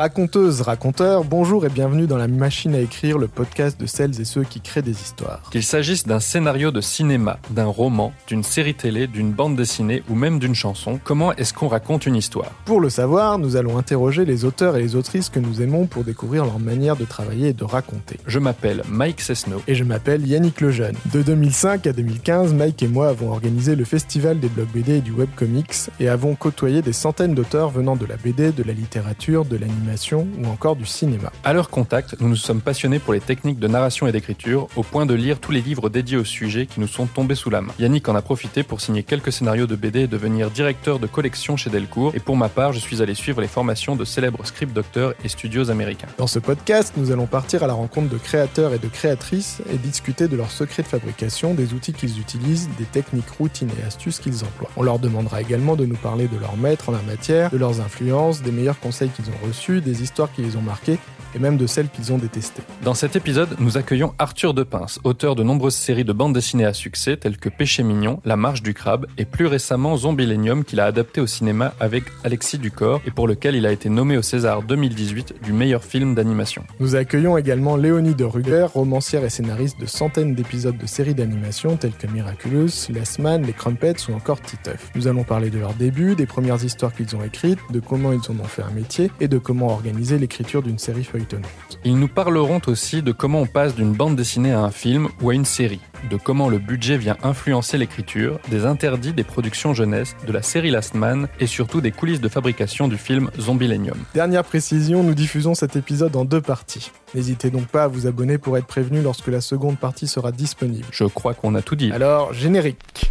Raconteuse, raconteur, bonjour et bienvenue dans la machine à écrire, le podcast de celles et ceux qui créent des histoires. Qu'il s'agisse d'un scénario de cinéma, d'un roman, d'une série télé, d'une bande dessinée ou même d'une chanson, comment est-ce qu'on raconte une histoire? Pour le savoir, nous allons interroger les auteurs et les autrices que nous aimons pour découvrir leur manière de travailler et de raconter. Je m'appelle Mike Cessno. Et je m'appelle Yannick Lejeune. De 2005 à 2015, Mike et moi avons organisé le festival des blogs BD et du webcomics et avons côtoyé des centaines d'auteurs venant de la BD, de la littérature, de l'animation ou encore du cinéma. À leur contact, nous nous sommes passionnés pour les techniques de narration et d'écriture, au point de lire tous les livres dédiés au sujet qui nous sont tombés sous la main. Yannick en a profité pour signer quelques scénarios de BD et devenir directeur de collection chez Delcourt, et pour ma part, je suis allé suivre les formations de célèbres script docteurs et studios américains. Dans ce podcast, nous allons partir à la rencontre de créateurs et de créatrices et discuter de leurs secrets de fabrication, des outils qu'ils utilisent, des techniques, routines et astuces qu'ils emploient. On leur demandera également de nous parler de leurs maîtres en la matière, de leurs influences, des meilleurs conseils qu'ils ont reçus, des histoires qui les ont marquées et même de celles qu'ils ont détestées. Dans cet épisode, nous accueillons Arthur Depince, auteur de nombreuses séries de bandes dessinées à succès telles que Péché mignon, La marche du crabe et plus récemment Zombilenium qu'il a adapté au cinéma avec Alexis Ducor et pour lequel il a été nommé au César 2018 du meilleur film d'animation. Nous accueillons également Léonie de Ruger, romancière et scénariste de centaines d'épisodes de séries d'animation telles que Miraculous, Last Man, Les Crumpets ou encore Titeuf. Nous allons parler de leur début, des premières histoires qu'ils ont écrites, de comment ils en ont fait un métier et de comment organiser l'écriture d'une série feuilletonnante. Ils nous parleront aussi de comment on passe d'une bande dessinée à un film ou à une série, de comment le budget vient influencer l'écriture, des interdits des productions jeunesse, de la série Last Man et surtout des coulisses de fabrication du film Zombilenium. Dernière précision, nous diffusons cet épisode en deux parties. N'hésitez donc pas à vous abonner pour être prévenu lorsque la seconde partie sera disponible. Je crois qu'on a tout dit. Alors, générique.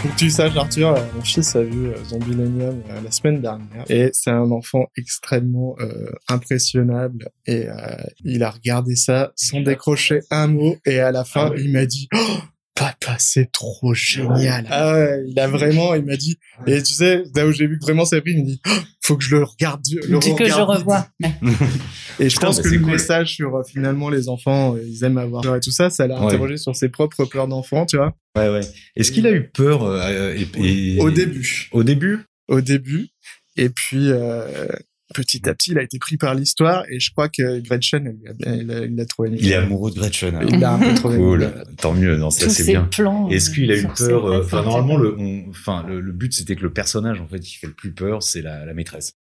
Pour que tu saches Arthur, euh, mon fils a vu euh, Zombilenium euh, la semaine dernière. Et c'est un enfant extrêmement euh, impressionnable. Et euh, il a regardé ça sans décrocher un mot. Et à la fin il m'a dit oh, Papa, c'est trop génial. Ah ouais, il a vraiment, il m'a dit, et tu sais, là où j'ai vu que vraiment c'est pris, il m'a dit, oh, faut que je le regarde, le Dis que je regarde. revois. Et je Putain, pense bah, que le cool. message sur euh, finalement les enfants, euh, ils aiment avoir peur et tout ça, ça l'a Ouais. interrogé sur ses propres peurs d'enfant, tu vois. Ouais, ouais. Est-ce qu'il a eu peur euh, et, et- Au début. Au début? Au début. Et puis, euh, petit à petit, il a été pris par l'histoire et je crois que Gretchen, il a, il l'a trop aimé. Il est amoureux de Gretchen. hein. Il l'a un peu trop aimé. Cool. Tant mieux, non, ça c'est ces bien. Est-ce qu'il a eu sur ces peur euh, Enfin, normalement, le, on- enfin, le, le but c'était que le personnage en fait qui fait le plus peur, c'est la, la maîtresse.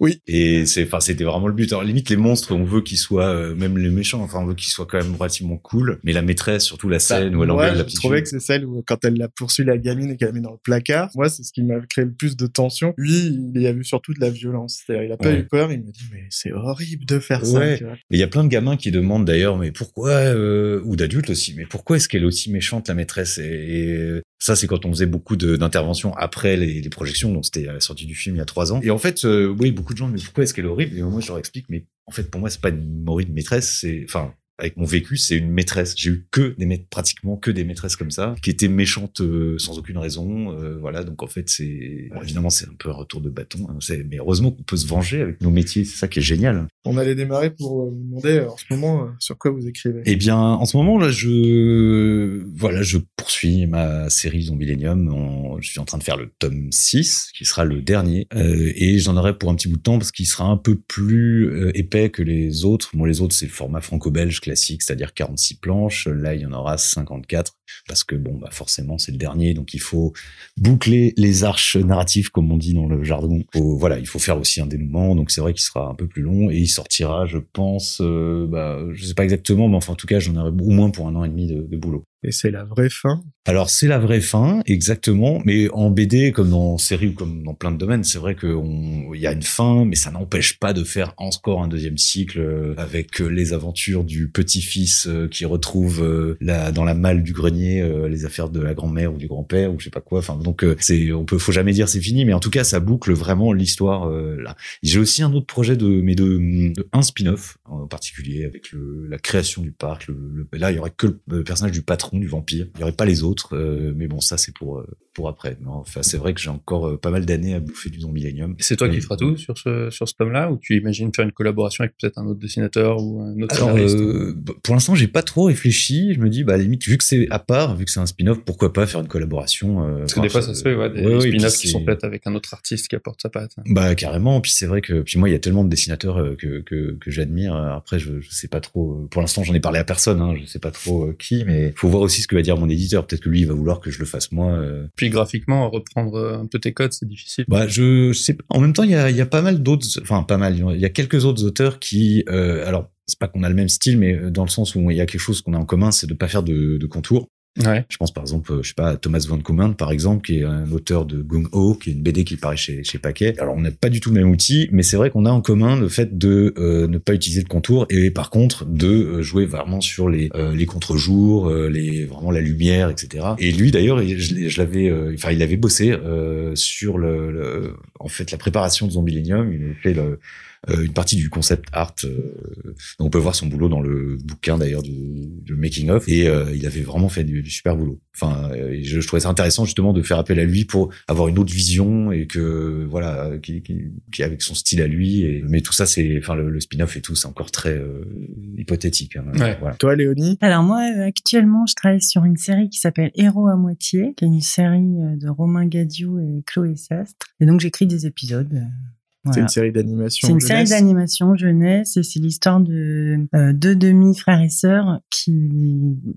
Oui. Et c'est, enfin, c'était vraiment le but. Alors limite les monstres, on veut qu'ils soient, euh, même les méchants, enfin, on veut qu'ils soient quand même relativement cool. Mais la maîtresse, surtout la scène où elle engueule la je petite trouvais fille. que c'est celle où, quand elle l'a poursuit la gamine et qu'elle la met dans le placard, moi, c'est ce qui m'a créé le plus de tension. Lui, il y a vu surtout de la violence. C'est-à-dire, il a pas Ouais. eu peur, il m'a dit, mais c'est horrible de faire ça. Ouais. tu vois. Et il y a plein de gamins qui demandent d'ailleurs, mais pourquoi, euh, ou d'adultes aussi, mais pourquoi est-ce qu'elle est aussi méchante la maîtresse? Et, et, euh, ça, c'est quand on faisait beaucoup d'interventions après les, projections, donc c'était à la sortie du film il y a trois ans. Et en fait, euh, oui, beaucoup de gens me disent pourquoi est-ce qu'elle est horrible? Et moi, je leur explique, mais en fait, pour moi, c'est pas une horrible maîtresse, c'est, enfin, avec mon vécu, c'est une maîtresse. J'ai eu que des maîtres, pratiquement que des maîtresses comme ça, qui étaient méchantes euh, sans aucune raison. euh, voilà, donc en fait, c'est bon, évidemment c'est un peu un retour de bâton. hein, mais heureusement qu'on peut se venger avec nos métiers. C'est ça qui est génial. On allait démarrer pour euh, vous demander, en ce moment, sur quoi vous écrivez? Eh bien, en ce moment là, je voilà, je poursuis ma série Zombilenium. En- Je suis en train de faire le tome 6, qui sera le dernier, Euh, et j'en aurai pour un petit bout de temps parce qu'il sera un peu plus épais que les autres. Moi, les autres, c'est le format franco-belge classique, c'est-à-dire 46 planches. Là, il y en aura 54 parce que bon, bah forcément, c'est le dernier, donc il faut boucler les arches narratives, comme on dit dans le jargon. Voilà, il faut faire aussi un dénouement, donc c'est vrai qu'il sera un peu plus long et il sortira, je pense, euh, bah, je sais pas exactement, mais enfin, en tout cas, j'en aurai au moins pour un an et demi de, de boulot. Et c'est la vraie fin. Alors c'est la vraie fin, exactement. Mais en BD, comme dans série ou comme dans plein de domaines, c'est vrai qu'il y a une fin, mais ça n'empêche pas de faire encore un deuxième cycle euh, avec euh, les aventures du petit-fils euh, qui retrouve la, dans la malle du grenier les affaires de la grand-mère ou du grand-père ou je sais pas quoi. Enfin donc c'est, on peut, faut jamais dire c'est fini, mais en tout cas ça boucle vraiment l'histoire là. J'ai aussi un autre projet de, mais de, de un spin-off en particulier avec le, la création du parc. Le, le- là il y aurait que le personnage du patron du vampire. Il y aurait pas les autres, euh, mais bon ça c'est pour euh, pour après. Mais enfin, c'est vrai que j'ai encore euh, pas mal d'années à bouffer du Zombillenium. C'est toi qui feras tout sur ce, sur ce tome-là ou tu imagines faire une collaboration avec peut-être un autre dessinateur ou un autre Alors, euh, pour l'instant, j'ai pas trop réfléchi. Je me dis, bah, à la limite, vu que c'est à part, vu que c'est un spin-off, pourquoi pas faire une collaboration euh, Parce que des fois, ça se fait, ouais, des ouais, spin-offs qui sont faits avec un autre artiste qui apporte sa patte. Bah carrément. Puis c'est vrai que puis moi il y a tellement de dessinateurs euh, que que, que j'admire. Après je, je sais pas trop. euh, Pour l'instant j'en ai parlé à personne. Hein, je sais pas trop qui, mais faut voir aussi ce que va dire mon éditeur. Peut-être que lui il va vouloir que je le fasse moi. Graphiquement, reprendre euh, un peu tes codes, c'est difficile. Bah je sais. En même temps il y a y a pas mal d'autres. Enfin pas mal. Il y a quelques autres auteurs qui euh, alors c'est pas qu'on a le même style, mais euh, dans le sens où il y a quelque chose qu'on a en commun, c'est de pas faire de, de contours. Ouais. Je pense par exemple, euh, je sais pas, Thomas Van Command par exemple, qui est un auteur de Gung Ho, qui est une BD qui paraît chez, chez Paquet. Alors on n'a pas du tout le même outil, mais c'est vrai qu'on a en commun le fait de euh, ne pas utiliser le contour et par contre de euh, jouer vraiment sur les euh, les contre-jours, euh, les vraiment la lumière, etc. Et lui d'ailleurs, il- je, je l'avais, enfin il avait bossé sur le, le- en fait la préparation de Zombilenium. Il avait fait le, une partie du concept art. euh, donc on peut voir son boulot dans le bouquin d'ailleurs du, du making of et euh, il avait vraiment fait du, du super boulot. Enfin, euh, je, je trouvais ça intéressant justement de faire appel à lui pour avoir une autre vision et que voilà, euh, qui, qui, qui avec son style à lui. Et, mais tout ça, c'est, enfin le, le spin-off et tout, c'est encore très euh, hypothétique. hein. Ouais. Voilà. Toi, Léonie? Alors moi, euh, actuellement, je travaille sur une série qui s'appelle Héros à moitié, qui est une série euh, de Romain Gadiou et Chloé Sastre. Et donc j'écris des épisodes. C'est une série d'animation. C'est une série jeunesse. d'animation jeunesse et c'est l'histoire de euh, deux demi frères et sœurs qui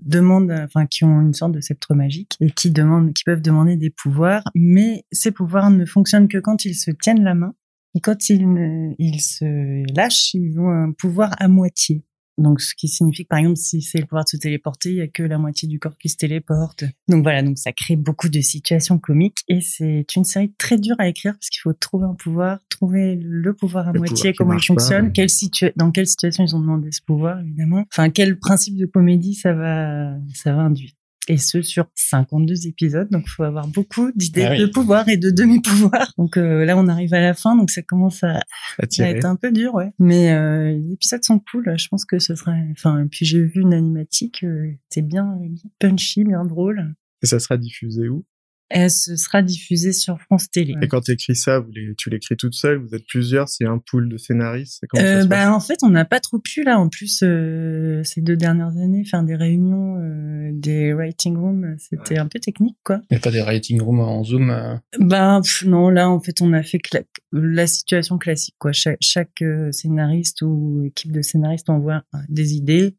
demandent, enfin qui ont une sorte de sceptre magique et qui demandent, qui peuvent demander des pouvoirs, mais ces pouvoirs ne fonctionnent que quand ils se tiennent la main et quand ils, ne- ils se lâchent, ils ont un pouvoir à moitié. Donc, ce qui signifie que, par exemple, si c'est le pouvoir de se téléporter, il y a que la moitié du corps qui se téléporte. Donc voilà, donc ça crée beaucoup de situations comiques et c'est une série très dure à écrire parce qu'il faut trouver un pouvoir, trouver le pouvoir à Le moitié, pouvoir comment il pas, fonctionne, ouais. quelle situa- dans quelle situation ils ont demandé ce pouvoir, évidemment. Enfin, quel principe de comédie ça va, ça va induire. Et ce, sur 52 épisodes. Donc, il faut avoir beaucoup d'idées Ah oui. de pouvoir et de demi-pouvoir. Donc, euh, là, on arrive à la fin. Donc, ça commence à, être un peu dur, ouais. Mais euh, les épisodes sont cool. Je pense que ce serait. Enfin, et puis j'ai vu une animatique. euh, c'est bien punchy, bien drôle. Et ça sera diffusé où? Elle se sera diffusée sur France Télé. Et quand tu écris ça, vous tu l'écris toute seule Vous êtes plusieurs C'est un pool de scénaristes Euh, bah, en fait, on n'a pas trop pu là. En plus, euh, ces deux dernières années, faire des réunions, euh, des writing rooms, c'était un peu technique, quoi. Il n'y a pas des writing rooms en Zoom. euh, Ben pff, non, là en fait on a fait cla- la situation classique quoi. Chaque, chaque euh, scénariste ou équipe de scénaristes envoie euh, des idées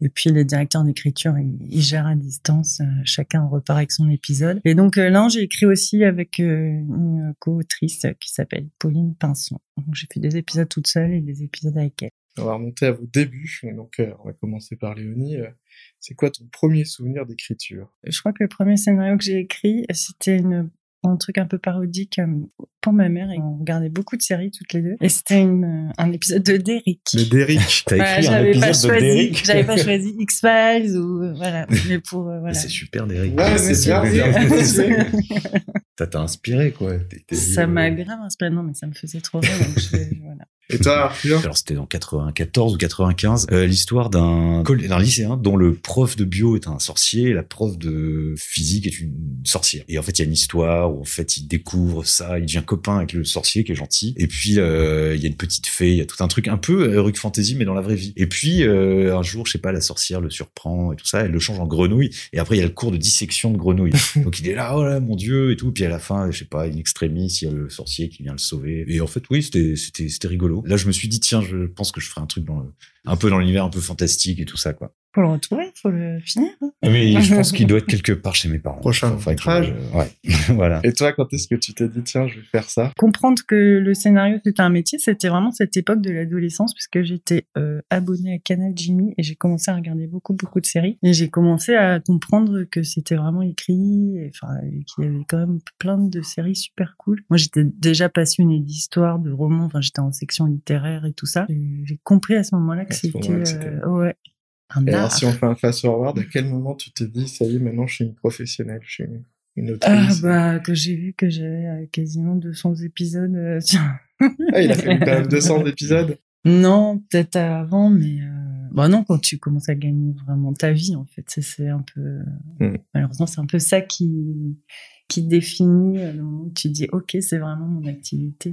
et puis les directeurs d'écriture ils, ils gèrent à distance. euh, chacun repart avec son épisode. Et donc euh, là j'ai écrit aussi avec euh, une co-autrice qui s'appelle Pauline Pinson. Donc j'ai fait des épisodes toute seule et des épisodes avec elle. On va remonter à vos débuts. Donc, on va commencer par Léonie. C'est quoi ton premier souvenir d'écriture? Je crois que le premier scénario que j'ai écrit c'était une un truc un peu parodique euh, pour ma mère et on regardait beaucoup de séries toutes les deux et c'était une, euh, un épisode de Derrick. Le Derrick. T'as Voilà, écrit un j'avais épisode pas de choisi, Derrick. j'avais pas choisi X Files ou euh, voilà, mais pour euh, voilà. C'est super, Derek. Ouais, c'est bien. Ça t'a inspiré, quoi. Ça m'a grave inspiré, non mais ça me faisait trop rire. donc je- voilà. Et toi, Arthur? Alors c'était en 94 ou 95, euh, l'histoire d'un d'un lycéen dont le prof de bio est un sorcier, et la prof de physique est une sorcière. Et en fait il y a une histoire où en fait il découvre ça, il devient copain avec le sorcier qui est gentil. Et puis euh, il y a une petite fée, il y a tout un truc un peu Heroic Fantasy mais dans la vraie vie. Et puis euh, un jour je sais pas la sorcière le surprend et tout ça, elle le change en grenouille. Et après il y a le cours de dissection de grenouille. Donc il est là oh là mon dieu et tout. Puis à la fin je sais pas une extrémiste, il y a le sorcier qui vient le sauver. Et en fait oui c'était c'était c'était Là je me suis dit tiens je pense que je ferai un truc dans un peu dans l'univers un peu fantastique et tout ça quoi. Faut le retrouver, faut le finir. hein. Mais je pense qu'il doit être quelque part chez mes parents. Prochain Enfin, que- métrage. ouais, voilà. Et toi, quand est-ce que tu t'es dit, tiens, je vais faire ça? Comprendre que le scénario c'était un métier, c'était vraiment cette époque de l'adolescence puisque j'étais euh, abonnée à Canal Jimmy et j'ai commencé à regarder beaucoup beaucoup de séries et j'ai commencé à comprendre que c'était vraiment écrit, et, enfin et qu'il y avait quand même plein de séries super cool. Moi j'étais déjà passionnée d'histoire, de romans, enfin j'étais en section littéraire et tout ça. J'ai compris à ce moment-là que À ce c'était moment-là que c'était- euh, ouais un Et art. alors, si on fait un fast-forward, à quel moment tu t'es dit, ça y est, maintenant je suis une professionnelle, je suis une, une Ah bah que j'ai vu que j'avais euh, quasiment 200 épisodes. euh. Ah, il a fait quand même 200 épisodes Non, peut-être avant, mais euh, Bon non, quand tu commences à gagner vraiment ta vie, en fait, c'est un peu Mm. malheureusement c'est un peu ça qui qui définit euh, le moment où tu dis ok c'est vraiment mon activité.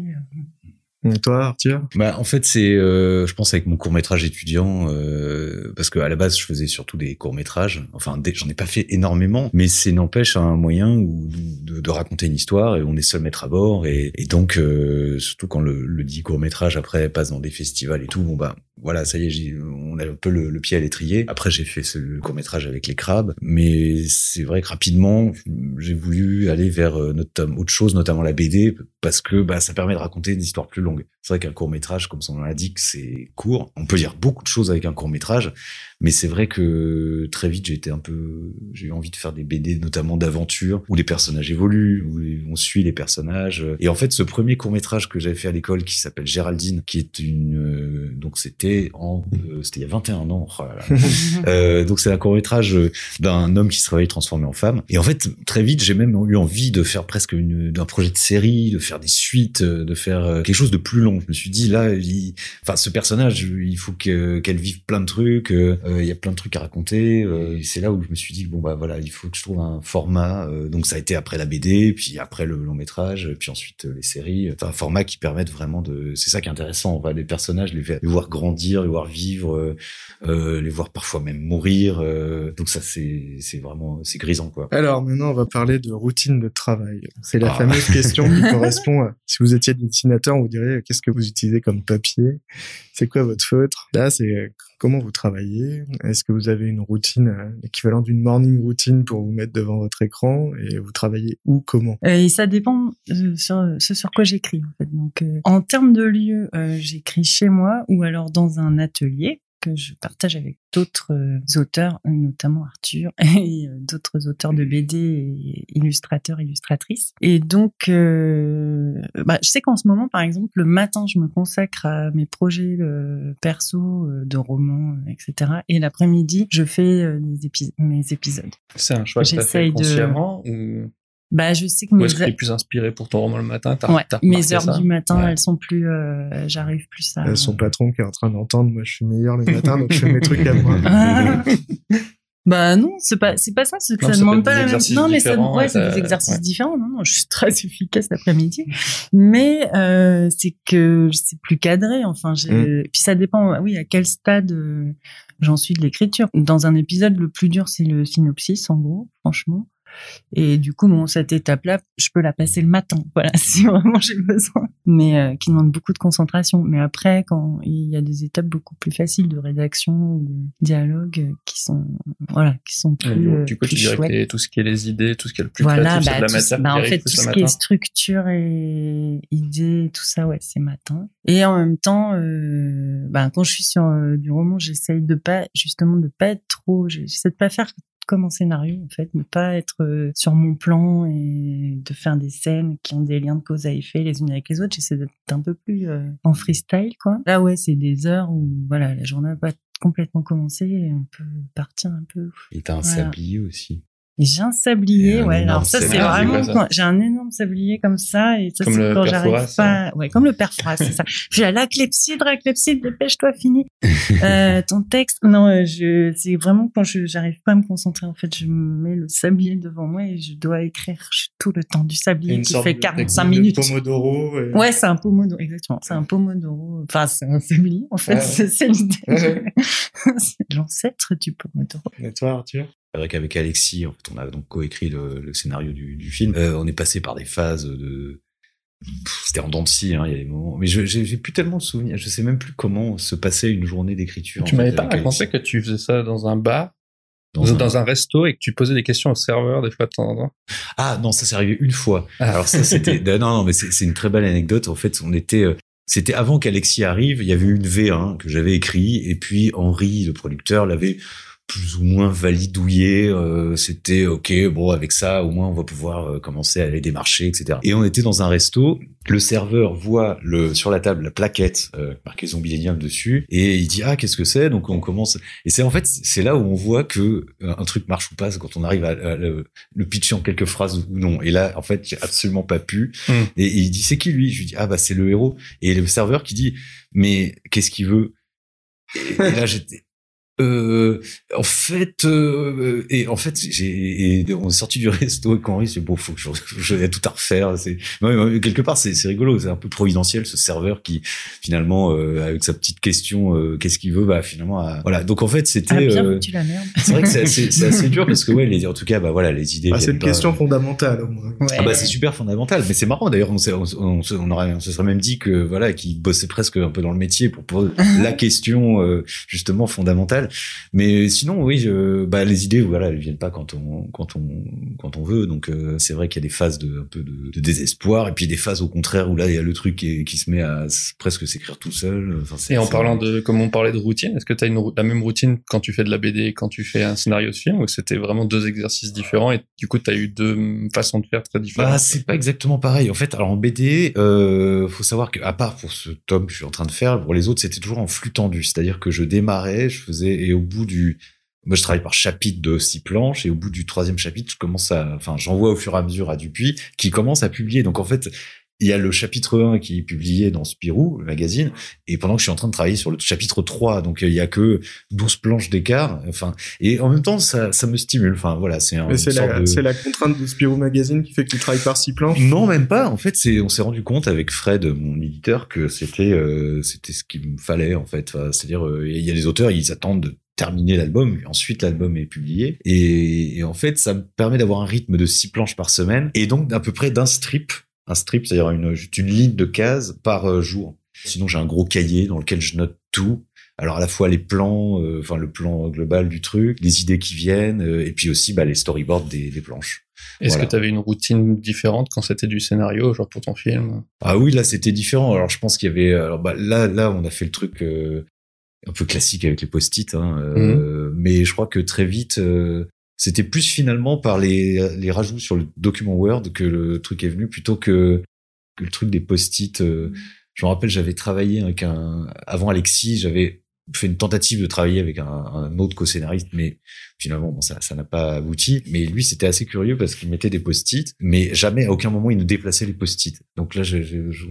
Et toi, Arthur? Bah, en fait, c'est, euh, je pense, avec mon court métrage étudiant, euh, parce que à la base, je faisais surtout des courts métrages. Enfin, j'en ai pas fait énormément, mais c'est n'empêche un moyen de, raconter une histoire et on est seul maître à bord. Et, et donc, euh, surtout quand le, le dit court métrage après passe dans des festivals et tout, bon bah voilà, ça y est, on a un peu le, le pied à l'étrier. Après, j'ai fait ce court métrage avec les crabes, mais c'est vrai que rapidement, j'ai voulu aller vers euh, notam- autre chose, notamment la BD, parce que bah, ça permet de raconter des histoires plus longues. C'est vrai qu'un court métrage, comme son nom l'indique, c'est court. On peut dire beaucoup de choses avec un court métrage, mais c'est vrai que très vite, j'ai été un peu, j'ai eu envie de faire des BD, notamment d'aventure, où les personnages évoluent, où on suit les personnages. Et en fait, ce premier court métrage que j'avais fait à l'école, qui s'appelle Géraldine, qui est une, euh, donc c'était en, euh, c'était il y a 21 ans. Oh là là. Euh, donc c'est un court métrage d'un homme qui se réveille transformé en femme. Et en fait, très vite, j'ai même eu envie de faire presque une, d'un projet de série, de faire des suites, euh, de faire euh, quelque chose de plus long. Je me suis dit là, il, enfin ce personnage, il faut que qu'elle vive plein de trucs. Euh, Il y a plein de trucs à raconter. euh, et c'est là où je me suis dit bon bah voilà, il faut que je trouve un format. euh, donc ça a été après la BD, puis après le long métrage, puis ensuite les séries. Un format qui permette vraiment de. C'est ça qui est intéressant. On va les personnages, les, voir grandir, les voir vivre. les voir parfois même mourir. donc ça, c'est c'est vraiment c'est grisant quoi. Alors maintenant, on va parler de routine de travail. C'est la Ah. fameuse question qui correspond à si vous étiez dessinateur, on vous dirait qu'est-ce que vous utilisez comme papier? C'est quoi votre feutre? Là, c'est comment vous travaillez? Est-ce que vous avez une routine, euh, l'équivalent d'une morning routine pour vous mettre devant votre écran et vous travaillez où, comment? Euh, Et ça dépend euh, sur ce sur quoi j'écris en fait. Donc euh, en termes de lieu, euh, j'écris chez moi ou alors dans un atelier que je partage avec d'autres euh, auteurs, notamment Arthur et euh, d'autres auteurs de BD et illustrateurs, illustratrices. Et donc, euh, bah, je sais qu'en ce moment, par exemple, le matin, je me consacre à mes projets euh, perso, euh, de romans, etc. Et l'après-midi, je fais mes épisodes. C'est un choix que J'essaye fait de- consciemment ou, Bah, je sais que ou mes est-ce que t'es plus inspiré pour ton roman le matin? T'as Ouais, t'as mes heures ça? du matin, Ouais. elles sont plus, euh, j'arrive plus à. Euh, Son patron qui est en train d'entendre, moi je suis meilleur le matin, donc je fais mes trucs à moi. Ah. bah non, c'est pas, c'est pas ça, c'est que Non, ça ça demande pas des la même. exercices Non, mais ça, ouais, c'est t'as- des exercices ouais. différents. Non, non, je suis très efficace l'après-midi. Mais euh, c'est que c'est plus cadré. Enfin, j'ai. Mm. Puis ça dépend. Oui, à quel stade euh, j'en suis de l'écriture. Dans un épisode, le plus dur, c'est le synopsis, en gros, franchement. Et du coup, bon, cette étape-là, je peux la passer le matin, voilà, si vraiment j'ai besoin, mais euh, qui demande beaucoup de concentration. Mais après, quand il y a des étapes beaucoup plus faciles de rédaction ou de dialogue euh, qui sont, voilà, qui sont plus, euh, du coup, tu plus dirais que chouettes. les- tout ce qui est les idées, tout ce qui est le plus Voilà, créatif, c'est bah, de la tout- matière bah, en fait, tout le ce qui est structure et idée, tout ça, ouais, c'est matin. Et en même temps, euh, bah, quand je suis sur euh, du roman, j'essaye de pas, justement, de pas être trop, j'essaie de pas faire comme en scénario, en fait, ne pas être euh, sur mon plan et de faire des scènes qui ont des liens de cause à effet les unes avec les autres. J'essaie d'être un peu plus euh, en freestyle, quoi. Là, ouais, c'est des heures où, voilà, la journée n'a pas complètement commencé et on peut partir un peu Et t'as un Voilà. sablier aussi. J'ai un sablier, un ouais. Alors ça, c'est. Ah, vraiment quand j'ai un énorme sablier comme ça, et ça, c'est quand j'arrive pas. Ouais, comme le père Fouras, c'est ça. À la clepsydre, la clepsydre, dépêche-toi, fini. euh, ton texte. Non, euh, je, c'est vraiment quand je, j'arrive pas à me concentrer. En fait, je mets le sablier devant moi et je dois écrire Je- tout le temps du sablier qui fait 45 de minutes. Pomodoro. et- Ouais, c'est un pomodoro, exactement. C'est un pomodoro. Enfin, c'est un sablier, en fait. Ouais. C'est, l'idée. Ouais. c'est l'ancêtre du pomodoro. Et toi, Arthur? C'est vrai qu'avec Alexis, en fait, on a donc coécrit le, le scénario du, du film. Euh, on est passé par des phases de c'était en dents de scie, hein, il y a des moments. Mais j'ai plus tellement de souvenirs. Je sais même plus comment se passait une journée d'écriture. Tu m'avais pas raconté que tu faisais ça dans un bar, Dans dans, un- un... resto et que tu posais des questions au serveur des fois de temps en temps. Ah non, ça s'est arrivé une fois. Ah. Alors ça c'était non non mais c'est une très belle anecdote. En fait, on était euh, c'était avant qu'Alexis arrive. Il y avait une V1 que j'avais écrit et puis Henri, le producteur, l'avait plus ou moins validouillé. Euh, c'était ok, bon avec ça au moins on va pouvoir euh, commencer à aller démarcher, etc. Et on était dans un resto. Le serveur voit le sur la table la plaquette euh, marquée Zombilenium dessus et il dit ah qu'est-ce que c'est? Donc on commence et c'est en fait c'est là où on voit que euh, un truc marche ou pas quand on arrive à, à le, le pitcher en quelques phrases ou non. Et là en fait j'ai absolument pas pu. Mm. Et, et il dit c'est qui lui? Je lui dis ah bah c'est le héros. Et le serveur qui dit mais qu'est-ce qu'il veut? Et, et là j'étais Euh, en fait, euh, et en fait, j'ai, on est sorti du resto avec Henri, c'est bon, faut que je, je tout à refaire. C'est quelque part, c'est rigolo, c'est un peu providentiel ce serveur qui finalement, euh, avec sa petite question, euh, qu'est-ce qu'il veut, bah finalement, voilà. Donc en fait, c'était. Ah, euh, c'est vrai que c'est assez, assez, dur parce que ouais, les, en tout cas, bah voilà, les idées. Bah, c'est une question fondamentale. Au moins. Ouais. Ah bah c'est super fondamental, mais c'est marrant d'ailleurs. On, on, on, on, aurait, on se serait même dit que voilà, qu'il bossait presque un peu dans le métier pour poser la question justement fondamentale. Mais sinon, oui, je, bah, les idées, voilà, elles viennent pas quand on, quand on, quand on veut. Donc, euh, c'est vrai qu'il y a des phases de, un peu de, de, désespoir, et puis des phases au contraire où là, il y a le truc qui, qui se met à presque s'écrire tout seul. Enfin, et en parlant de, comme on parlait de routine, est-ce que tu as une, la même routine quand tu fais de la BD et quand tu fais un scénario de film, ou c'était vraiment deux exercices différents, et du coup, tu as eu deux façons de faire très différentes? Bah, c'est pas exactement pareil. En fait, alors en BD, euh, faut savoir qu'à part pour ce tome que je suis en train de faire, pour les autres, c'était toujours en flux tendu. C'est-à-dire que je démarrais, je faisais, et au bout du, moi, je travaille par chapitre de six planches et au bout du troisième chapitre, je commence à, enfin, j'envoie au fur et à mesure à Dupuis qui commence à publier. Donc, en fait, il y a le chapitre 1 qui est publié dans Spirou, le magazine, et pendant que je suis en train de travailler sur le chapitre 3, donc il y a que 12 planches d'écart, enfin, et en même temps, ça, ça me stimule, enfin, voilà, c'est un. c'est la, c'est la contrainte de Spirou Magazine qui fait que tu travailles par six planches? Non, même pas. En fait, c'est, on s'est rendu compte avec Fred, mon éditeur, que c'était, euh, c'était ce qu'il me fallait, en fait. C'est-à-dire, euh, il y a des auteurs, ils attendent de terminer l'album, ensuite l'album est publié. Et, en fait, ça me permet d'avoir un rythme de six planches par semaine et donc d'à peu près d'un strip, un strip, c'est-à-dire une, une ligne de cases par euh, jour. Sinon, j'ai un gros cahier dans lequel je note tout. Alors à la fois les plans, euh, enfin le plan global du truc, les idées qui viennent, euh, et puis aussi bah, les storyboards des, des planches. Est-ce que tu avais une routine différente quand c'était du scénario, genre pour ton film? Ah oui, là c'était différent. Alors je pense qu'il y avait, alors bah, là là on a fait le truc un peu classique avec les post-it, hein, euh, mhm. mais je crois que très vite, euh, c'était plus finalement par les, les rajouts sur le document Word que le truc est venu plutôt que, que le truc des post-it. Euh, je me rappelle, j'avais travaillé avec un avant Alexis, j'avais fait une tentative de travailler avec un, un autre co-scénariste, mais finalement, bon, ça, ça n'a pas abouti. Mais lui, c'était assez curieux parce qu'il mettait des post-it, mais jamais, à aucun moment, il ne déplaçait les post-it. Donc là, je, je, je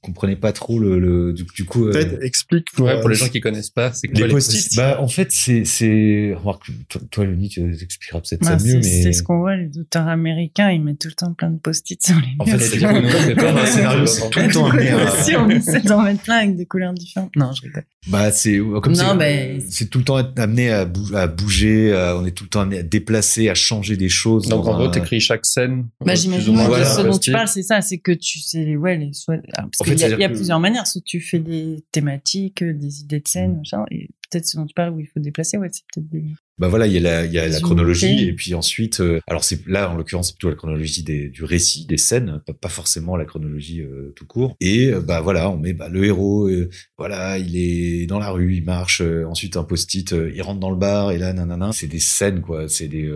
comprenais pas trop le, le du, du, coup. Euh, Peut-être explique pour, ouais, pour les gens qui connaissent pas, c'est quoi les post-it Bah, en fait, c'est, c'est, remarque, toi, toi Luni, tu expliqueras peut-être ça bah, mieux, mais c'est ce qu'on voit les auteurs américains, ils mettent tout le temps plein de post-it sur les. En fait, c'est pas un scénario, c'est tout le temps à. Si on essaie d'en mettre plein avec des couleurs différentes. Non, je rigole. Bah, c'est comme c'est, bah, c'est tout le temps amené à, à bouger. on est tout le temps amené à déplacer, à changer des choses. Donc en gros, t'écris chaque scène. Bah, j'imagine que ce dont tu parles, c'est ça, c'est que tu sais, ouais, les, soit, parce qu'il y a, y a plusieurs manières. Soit tu fais des thématiques, des idées de scène, mm. machin, et peut-être ce dont tu parles où il faut déplacer, ouais, c'est peut-être des bah voilà, il y a la, il y a la chronologie et puis ensuite, euh, alors c'est là en l'occurrence c'est plutôt la chronologie des, du récit, des scènes, pas, pas forcément la chronologie euh, tout court. Et euh, bah voilà, on met bah, le héros, voilà, il est dans la rue, il marche, ensuite un post-it, il rentre dans le bar et là nanana, c'est des scènes quoi, c'est des.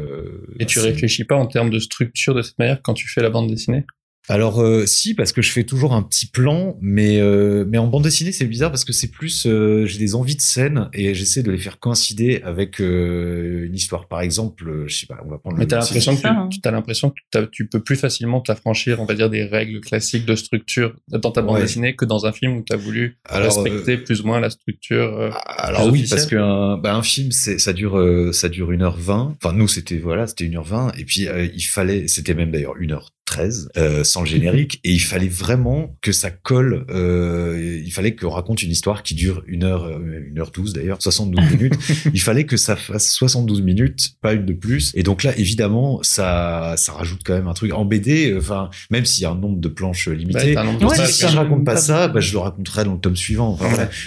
et tu réfléchis pas en termes de structure de cette manière quand tu fais la bande dessinée? Alors euh, si parce que je fais toujours un petit plan, mais euh, mais en bande dessinée c'est bizarre parce que c'est plus euh, j'ai des envies de scène et j'essaie de les faire coïncider avec une histoire. Par exemple, je sais pas, on va prendre. Mais t'as l'impression que tu as l'impression que tu peux plus facilement t'affranchir, on va dire, des règles classiques de structure dans ta bande dessinée que dans un film où tu as voulu respecter plus ou moins la structure. alors oui, parce qu'un bah, un film c'est ça dure ça dure une heure vingt. Enfin nous c'était voilà c'était une heure vingt et puis il fallait c'était même d'ailleurs une heure 13 euh, sans le générique. Et il fallait vraiment que ça colle euh, il fallait qu'on raconte une histoire qui dure une heure euh, une heure douze d'ailleurs 72 minutes. Il fallait que ça fasse 72 minutes pas une de plus. Et donc là évidemment ça ça rajoute quand même un truc. En BD enfin même s'il y a un nombre de planches limité si je raconte pas ça bah, je le raconterai dans le tome suivant.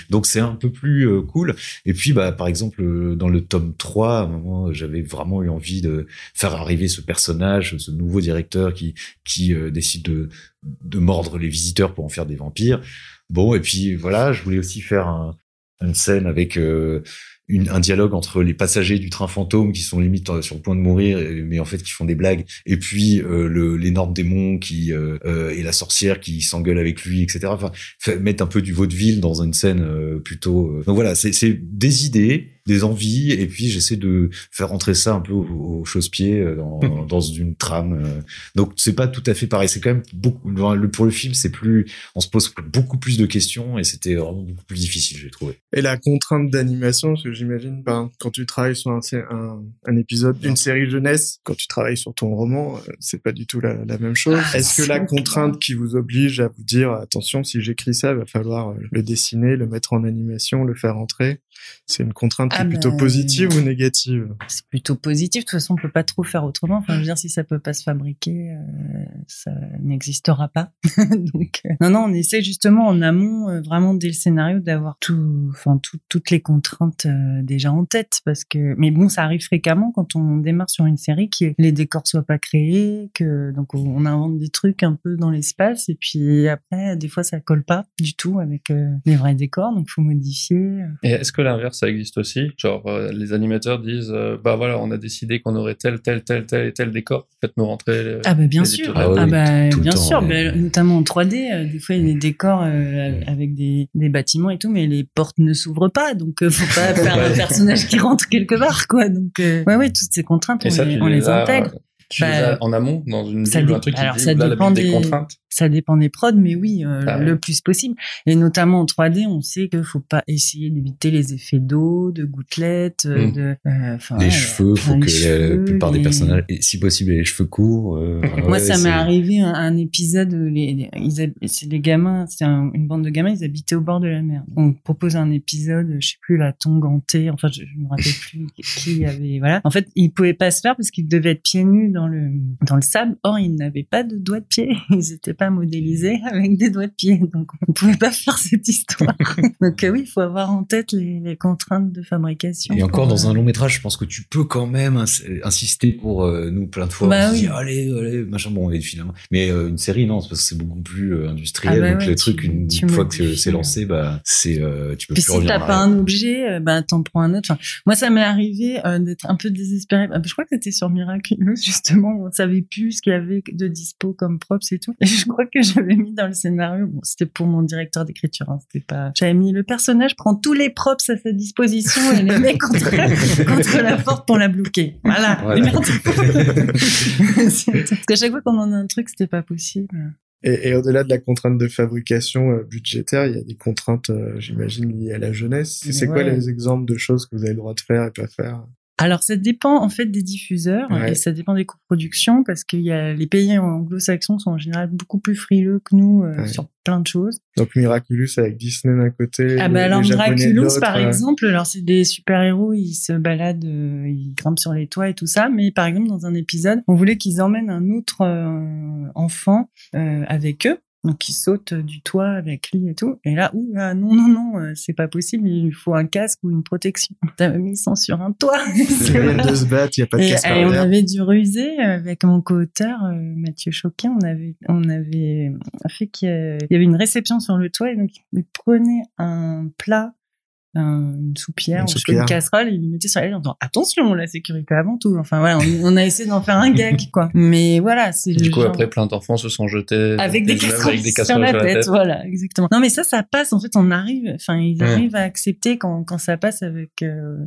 Donc c'est un peu plus euh, cool. Et puis bah par exemple euh, dans le tome 3 à un moment j'avais vraiment eu envie de faire arriver ce personnage ce nouveau directeur qui qui euh, décide de, de mordre les visiteurs pour en faire des vampires. Bon, et puis voilà, je voulais aussi faire un, une scène avec euh, une, un dialogue entre les passagers du train fantôme qui sont limite euh, sur le point de mourir, mais en fait qui font des blagues, et puis euh, l'énorme démon qui euh, et la sorcière qui s'engueule avec lui, etc. Enfin, mettre un peu du vaudeville dans une scène plutôt. Donc voilà, c'est des idées. Des envies et puis j'essaie de faire rentrer ça un peu au, au chausse-pied euh, dans, dans une trame. euh. Donc c'est pas tout à fait pareil. C'est quand même beaucoup. Pour le film, c'est plus. On se pose beaucoup plus de questions et c'était vraiment beaucoup plus difficile, j'ai trouvé. Et la contrainte d'animation, parce que j'imagine, ben, quand tu travailles sur un, sé- un, un épisode d'une série jeunesse, quand tu travailles sur ton roman, euh, c'est pas du tout la, la même chose. Ah, Est-ce que la contrainte qui vous oblige à vous dire, attention, si j'écris ça, il va falloir le dessiner, le mettre en animation, le faire entrer, c'est une contrainte qui Ah est plutôt ben, positive ou négative c'est plutôt positif. De toute façon, on peut pas trop faire autrement. Enfin, je veux dire, si ça peut pas se fabriquer, euh, ça n'existera pas. Donc, euh, non, non, on essaie justement en amont, euh, vraiment dès le scénario, d'avoir tout, enfin, tout- toutes les contraintes euh, déjà en tête, parce que. Mais bon, ça arrive fréquemment quand on démarre sur une série que les décors soient pas créés, que donc on invente des trucs un peu dans l'espace, et puis après, des fois, ça colle pas du tout avec euh, les vrais décors, donc faut modifier. Et est-ce que l'inverse, ça existe aussi Genre, euh, les animateurs disent, euh, bah voilà, on a décidé qu'on aurait tel, tel, tel, tel et tel décor. Faites-nous rentrer. Ah bah bien les sûr. Ah oui, ah bah bien temps, sûr, bah, notamment en 3D. euh, des fois, il y a des décors euh, Ouais. avec des, des bâtiments et tout, mais les portes ne s'ouvrent pas, donc euh, faut pas faire un personnage qui rentre quelque part, quoi. Donc euh, ouais, ouais, toutes ces contraintes, Et on ça, les, on intègre. Tu Bah, les as en amont dans une ça ville ou un truc qui alors, dit, ça là, dépend des des- contraintes. Ça dépend des prods, mais oui, euh, Ah ouais. le plus possible. Et notamment en 3D, on sait qu'il faut pas essayer d'éviter les effets d'eau, de gouttelettes, euh, Mm. de. euh, les ouais, cheveux, faut que la, plupart des personnages, et si possible, aient les cheveux courts. euh, Moi, ouais, ça m'est arrivé un, un épisode les, les- c'est des gamins, c'est un- une bande de gamins, ils habitaient au bord de la mer. On propose un épisode, je sais plus, la tongantée, enfin, je, je me rappelle plus qui avait, voilà. En fait, ils pouvaient pas se faire parce qu'ils devaient être pieds nus dans le, dans le sable. Or, ils n'avaient pas de doigts de pied. Ils étaient pas modélisés avec des doigts de pied. Donc, on pouvait pas faire cette histoire. Donc, euh, oui, il faut avoir en tête les, les contraintes de fabrication. Et encore dans euh, un long métrage, je pense que tu peux quand même ins- insister pour euh, nous plein de fois. Bah oui. dit, allez, allez, machin, bon, et finalement. Mais une série, non, c'est parce que c'est beaucoup plus industriel. Ah bah donc ouais, le tu- truc, une fois que c'est lancé, bah, c'est, tu peux Puis plus si t'as pas un objet, bah t'en prends un autre. Enfin, moi, ça m'est arrivé d'être un peu désespéré. Bah, je crois que c'était sur Miraculous justement. On savait plus ce qu'il y avait de dispo comme props et tout. Et je crois que j'avais mis dans le scénario. Bon, c'était pour mon directeur d'écriture. Hein, c'était pas. J'avais mis le personnage prend tous les props à sa disposition et les met contre, contre la porte pour la bloquer. Voilà. Parce qu'à chaque fois qu'on en a un truc, c'était pas possible. Et, et au-delà de la contrainte de fabrication euh, budgétaire, il y a des contraintes, euh, j'imagine, liées à la jeunesse. C'est quoi les exemples de choses que vous avez le droit de faire et pas faire? Alors, ça dépend en fait des diffuseurs Ouais. et ça dépend des coproductions parce qu'il y a les pays anglo-saxons sont en général beaucoup plus frileux que nous euh, Ouais. sur plein de choses. Donc Miraculous avec Disney d'un côté. ah bah alors Miraculous par euh, exemple, alors c'est des super-héros, ils se baladent, euh, ils grimpent sur les toits et tout ça, mais par exemple dans un épisode, on voulait qu'ils emmènent un autre euh, enfant euh, avec eux. Donc ils sautent du toit avec lui et tout. Et là, ouh, là, non, non, non, euh, c'est pas possible. Il faut un casque ou une protection. T'as mis ça sur un toit. C'est de se battre, il n'y a pas de Et, et on avait dû ruser avec mon co-auteur euh, Mathieu Choquin. On avait, on avait fait qu'il y il avait une réception sur le toit et donc il prenait un plat, une soupière, Une soupière. une casserole, et il mettait sur la tête en disant attention, la sécurité avant tout. Enfin voilà, on, on a essayé d'en faire un gag quoi. Mais voilà, c'est Du coup, genre- après, plein d'enfants se sont jetés avec des casseroles avec des sur casseroles la sur tête, voilà, exactement. Non, mais ça, ça passe. En fait, on arrive, enfin, ils arrivent à accepter quand, quand ça passe avec. euh,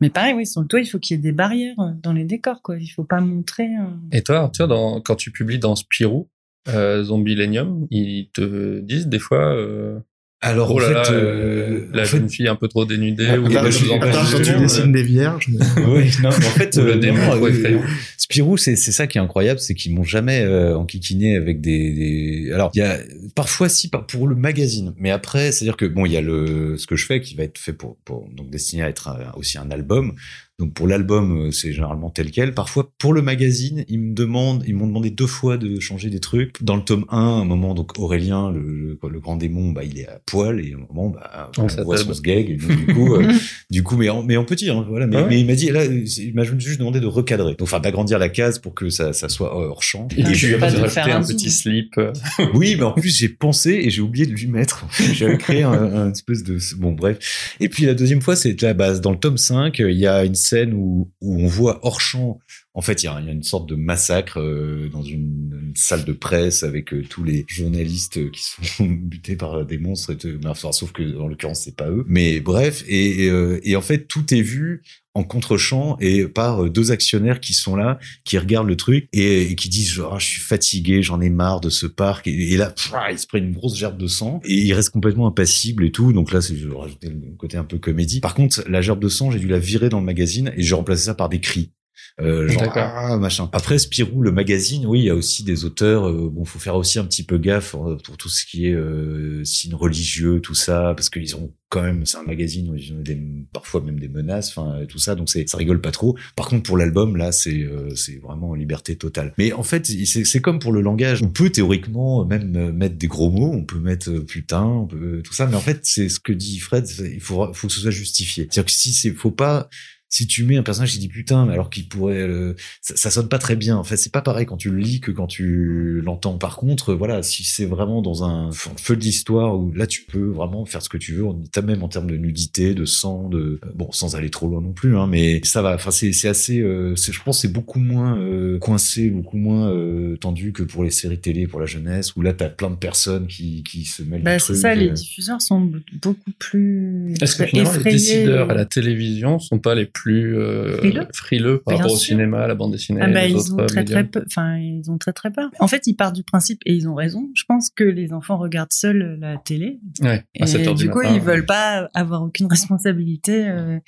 Mais pareil, oui, sur le toit, il faut qu'il y ait des barrières dans les décors, quoi. Il faut pas montrer. euh, Et toi, Arthur, dans, quand tu publies dans Spirou, euh, Zombielenium, ils te disent des fois, euh, Alors, oh là en fait, là, euh, la en fait, jeune fille un peu trop dénudée, À ou bah, je- part quand tu dessines des vierges. mais- oui, non, mais en fait, le euh, démon non, euh. Spirou, c'est c'est ça qui est incroyable, c'est qu'ils m'ont jamais euh, enquiquiné avec des, des. Alors, il y a parfois si par- pour le magazine, mais après, c'est à dire que bon, il y a le ce que je fais qui va être fait pour, pour donc destiné à être un- aussi un album. Donc pour l'album, euh, c'est généralement tel quel. Parfois pour le magazine, ils me demandent, ils m'ont demandé deux fois de changer des trucs. Dans le tome 1, à un moment, donc Aurélien, le, le, le grand démon, bah il est à poil et à un moment, bah On on, s'attelle. voit son sgeg. Et donc, du coup, euh, du coup, mais en, mais en petit, hein, voilà. Mais, Ah ouais. mais il m'a dit, là, il m'a juste demandé de recadrer, donc enfin d'agrandir la case pour que ça, ça soit hors champ. Et Ah, puis, je tu sais lui de rajouté faire un petit slip. euh, Oui, mais en plus j'ai pensé et j'ai oublié de lui mettre. J'avais créé un, un espèce de bon bref. Et puis la deuxième fois, c'est la base. Dans le tome 5, il y a une scène où, où on voit hors champ En fait, il y, a, une sorte de massacre euh, dans une, salle de presse avec euh, tous les journalistes qui sont butés par des monstres. Et enfin, sauf que en l'occurrence, c'est pas eux. Mais bref, et, et, en fait, tout est vu en contre-champ et par deux actionnaires qui sont là, qui regardent le truc et, qui disent genre, je suis fatigué, j'en ai marre de ce parc. Et, là, ils se prennent une grosse gerbe de sang et ils restent complètement impassibles et tout. Donc là, c'est je vais rajouter le côté un peu comédie. Par contre, la gerbe de sang, j'ai dû la virer dans le magazine et j'ai remplacé ça par des cris. Euh, genre ah, machin. Après Spirou, le magazine, oui, il y a aussi des auteurs. Euh, bon, faut faire aussi un petit peu gaffe euh, pour tout ce qui est euh, signe religieux, tout ça, parce qu'ils ont quand même, c'est un magazine où ils ont des, parfois même des menaces, enfin tout ça, donc c'est ça rigole pas trop. Par contre, pour l'album, là, c'est euh, c'est vraiment liberté totale. Mais en fait, c'est comme pour le langage. On peut théoriquement même mettre des gros mots, on peut mettre putain, on peut tout ça, mais en fait, c'est ce que dit Fred. Il faut faut que ce soit justifié. C'est-à-dire que si c'est, faut pas si tu mets un personnage qui dit putain, alors qu'il pourrait, euh, ça, sonne pas très bien. En fait, c'est pas pareil quand tu le lis que quand tu l'entends. Par contre, voilà, si c'est vraiment dans un feu d'histoire où là tu peux vraiment faire ce que tu veux, t'as même en termes de nudité, de sang, de euh, bon, sans aller trop loin non plus, hein, mais ça va. Enfin, c'est c'est assez, euh, je pense, c'est beaucoup moins coincé, beaucoup moins tendu que pour les séries télé pour la jeunesse où là t'as plein de personnes qui qui se mêlent. Bah, c'est ça, les diffuseurs sont beaucoup plus. Est-ce que finalement les décideurs à la télévision sont pas les plus plus euh, frileux, par rapport au cinéma, à la bande dessinée. Ah bah, ils ont très très peu, ils ont très très peur. En fait, ils partent du principe et ils ont raison. Je pense que les enfants regardent seuls la télé. Ouais, à 7 heures du, du coup, ils veulent pas avoir aucune responsabilité. Euh,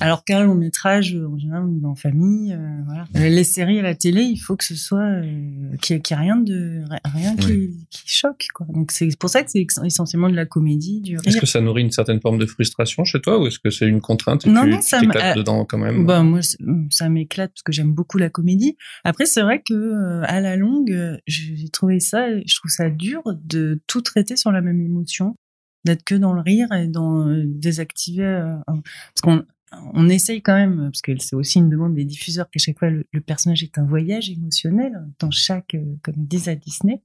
alors qu'un long métrage, en général, on est en famille. Euh, voilà. Les séries à la télé, il faut que ce soit euh, qu'il n'y ait rien de rien qui, qui choque. Quoi. Donc c'est pour ça que c'est essentiellement de la comédie, du Est-ce que ça nourrit une certaine forme de frustration chez toi ou est-ce que c'est une contrainte et non, tu, non, ça dedans quand même? Bah moi, ça m'éclate parce que j'aime beaucoup la comédie. Après, c'est vrai que euh, à la longue, j'ai trouvé ça, je trouve ça dur de tout traiter sur la même émotion d'être que dans le rire et dans désactiver parce qu'on on essaye quand même, parce que c'est aussi une demande des diffuseurs, qu'à chaque fois le, personnage est un voyage émotionnel dans chaque, euh, comme ils disent à Disney,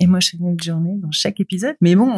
emotional journey dans chaque épisode. Mais bon,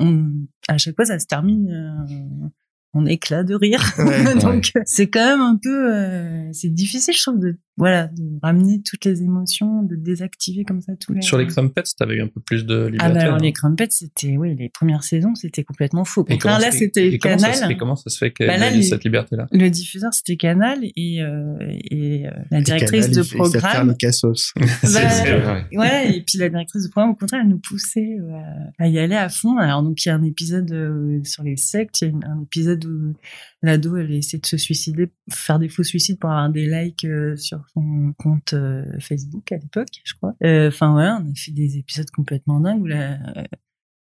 on, à chaque fois, ça se termine euh, en éclat de rire. Donc c'est quand même un peu, euh, c'est difficile, je trouve, de voilà, de ramener toutes les émotions, de désactiver comme ça tous les. Sur les Crumpets, t'avais eu un peu plus de liberté. Ah bah alors les Crumpets, c'était, oui, les premières saisons, c'était complètement faux. Et là, c'était Canal. et comment ça se fait qu'il bah y cette liberté-là? Le diffuseur, c'était Canal et, euh, et euh, la directrice de programme. Il cassos. bah, ouais, et puis la directrice de programme, au contraire, elle nous poussait euh, à y aller à fond. Alors donc il y a un épisode euh, sur les sectes, il y a un épisode où l'ado elle essaie de se suicider, faire des faux suicides pour avoir des likes sur son compte euh, Facebook à l'époque, je crois. Euh, enfin ouais, on a fait des épisodes complètement dingues où la,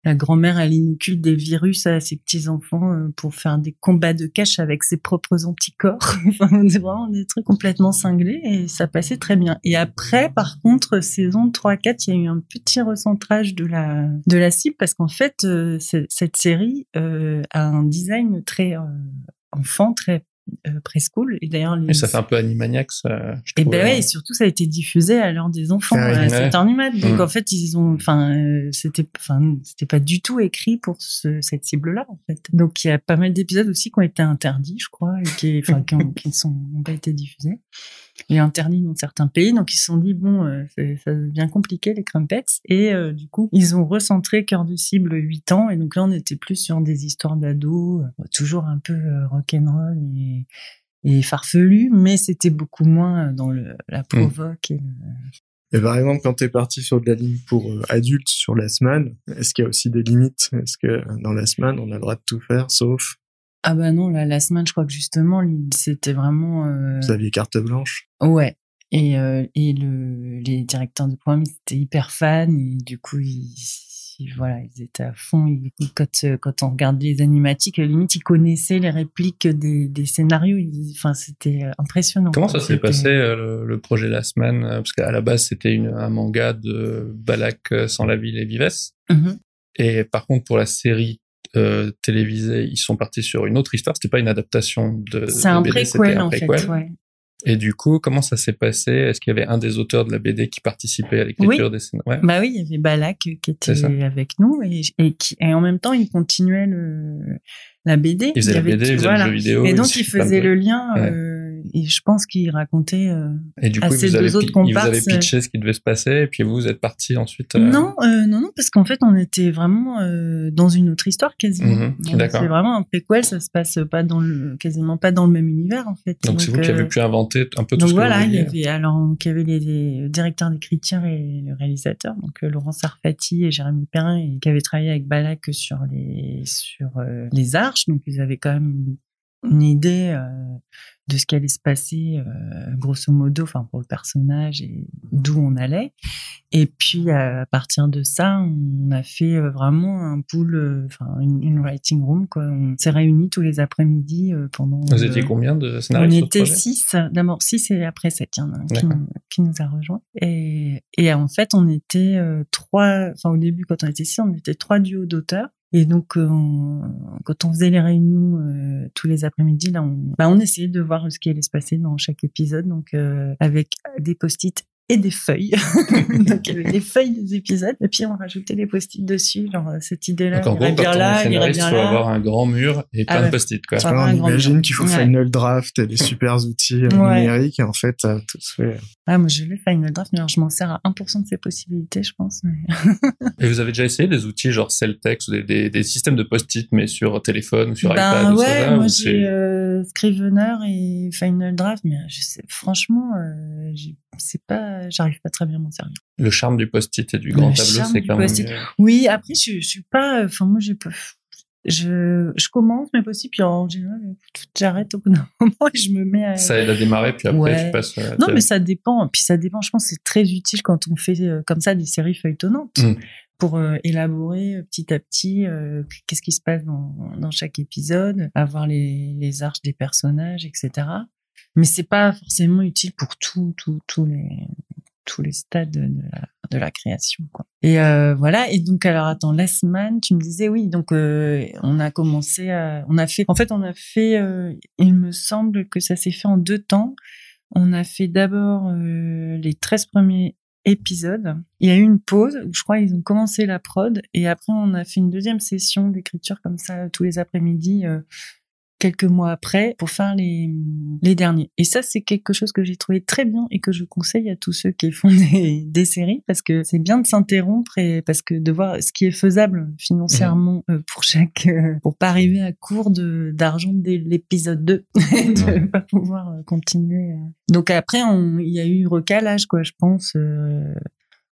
la grand-mère elle inocule des virus à ses petits enfants euh, pour faire des combats de cache avec ses propres anticorps. enfin, c'est vraiment des trucs complètement cinglés et ça passait très bien. Et après, par contre, saison 3-4, il y a eu un petit recentrage de la de la cible parce qu'en fait, cette série a un design très enfant, très euh, preschool. Et d'ailleurs, les... ça fait un peu Animaniacs. je et ben ouais, hein. et surtout ça a été diffusé à l'heure des enfants. Ah, c'est un Donc mm. en fait, ils ont, enfin, euh, c'était, enfin, c'était pas du tout écrit pour ce, cette cible-là en fait. Donc il y a pas mal d'épisodes aussi qui ont été interdits, je crois, et qui, enfin, qui, qui ne sont n'ont pas été diffusés et interdit dans certains pays. Donc ils se sont dit bon, euh, ça devient compliqué les crumpets et euh, du coup ils ont recentré cœur de cible 8 ans et donc là on était plus sur des histoires d'ados, euh, toujours un peu rock'n'roll et, et farfelu, mais c'était beaucoup moins dans le, la mmh. provoque. Et, et par exemple, quand tu es parti sur de la ligne pour adultes sur la semaine, est-ce qu'il y a aussi des limites? Est-ce que dans la semaine, on a le droit de tout faire, sauf ah bah non, la, la semaine, je crois que justement, c'était vraiment... Euh... Vous aviez carte blanche? Ouais. Et, euh, et le, les directeurs de programme, ils étaient hyper fans et du coup, ils, voilà, ils étaient à fond. Ils, quand, quand on regarde les animatiques, limite, ils connaissaient les répliques des, des scénarios. enfin, c'était impressionnant. Comment ça s'est passé euh, le, projet La Semaine? Parce qu'à la base, c'était un manga de Balak euh, sans la ville et Vives. Mm-hmm. Et par contre, pour la série euh, télévisé, ils sont partis sur une autre histoire. C'était pas une adaptation de. C'est un, préquel, en fait. Ouais. Et du coup, comment ça s'est passé? Est-ce qu'il y avait un des auteurs de la BD qui participait à l'écriture des scènes ouais. Bah oui, il y avait Balak qui était avec nous et, et, qui, et en même temps, il continuait le, la BD. Il faisait la BD, il faisait le jeu vidéo. Et donc, il faisait le lien. Euh, et je pense qu'il racontait. Euh, et du coup, à vous, deux avez, autres il vous comparses, avez pitché ce qui devait se passer, et puis vous, vous êtes parti ensuite. euh, Non, euh, non, non, parce qu'en fait, on était vraiment euh, dans une autre histoire quasiment. Mhm, d'accord. C'est vraiment un préquel, ça se passe pas dans le, quasiment pas dans le même univers en fait. Donc c'est vous qui euh, avez pu inventer un peu tout Donc ce que voilà, vous il y avait alors qu'il y avait les, les directeurs d'écriture et le réalisateur, donc euh, Laurent Sarfati et Jérémy Perrin, et qui avaient travaillé avec Balak sur les sur euh, les arches, donc ils avaient quand même une, une idée euh, de ce qui allait se passer, euh, grosso modo, enfin pour le personnage et d'où on allait. Et puis à partir de ça, on a fait euh, vraiment un pool, euh, enfin une, une writing room quoi. On s'est réunis tous les après-midi euh, pendant. Vous étiez combien de on scénaristes ce était six, d'abord six et après sept, il y en a un qui, nous- qui nous a rejoint. Et, et en fait, on était trois, enfin au début quand on était six, on était trois duos d'auteurs. Et donc, euh, quand on faisait les réunions euh, tous les après-midi, là, on, bah, on essayait de voir ce qui allait se passer dans chaque épisode, donc euh, avec des post-it et des feuilles. donc, il y avait des feuilles des épisodes, et puis on rajoutait les post-it dessus, genre euh, cette idée-là, Donc en il gros, irait quand bien là, il irait faut là. avoir un grand mur et Ah plein ouais. de post-it, quoi. Enfin, on imagine qu'il faut Ouais. Final Draft et des super outils Ouais. numériques et en fait, euh, tout se fait. Ah, moi, je l'ai Final Draft, mais alors je m'en sers à 1% de ses possibilités, je pense. mais- Et vous avez déjà essayé des outils genre Celtex ou des, des, des systèmes de post-it, mais sur téléphone ou sur ben iPad ou ouais, ça, moi ou j'ai euh, Scrivener et Final Draft, mais je sais, franchement, euh, j'ai- c'est pas, j'arrive pas très bien à m'en servir. Le charme du post-it et du grand Le tableau, c'est quand même mieux. Oui, après, je, je suis pas, enfin, moi, j'ai pas, je, je commence mes post-it, puis en général, j'arrête au bout d'un moment et je me mets à. Ça aide à démarrer, puis après Ouais. tu passes. euh, Non, mais ça dépend. Puis ça dépend. Je pense que c'est très utile quand on fait euh, comme ça des séries feuilletonnantes Mm. pour euh, élaborer euh, petit à petit qu'est-ce qui se passe dans, dans chaque épisode, avoir les, les arches des personnages, etc. Mais c'est pas forcément utile pour tout, tout, tous les tous les stades de la, création quoi. Et euh, voilà et donc alors attends Last Man tu me disais oui donc euh, on a commencé à on a fait en fait on a fait euh, il me semble que ça s'est fait en deux temps on a fait d'abord les 13 premiers épisodes. Il y a eu une pause je crois ils ont commencé la prod et après on a fait une deuxième session d'écriture comme ça tous les après-midi quelques mois après pour faire les, les derniers. Et ça, c'est quelque chose que j'ai trouvé très bien et que je conseille à tous ceux qui font des, des séries parce que c'est bien de s'interrompre et parce que de voir ce qui est faisable financièrement euh, pour chaque, euh, pour pas arriver à court de, d'argent dès l'épisode 2 et de Ouais. pas pouvoir euh, continuer. Donc après, il y a eu recalage, quoi, je pense. euh,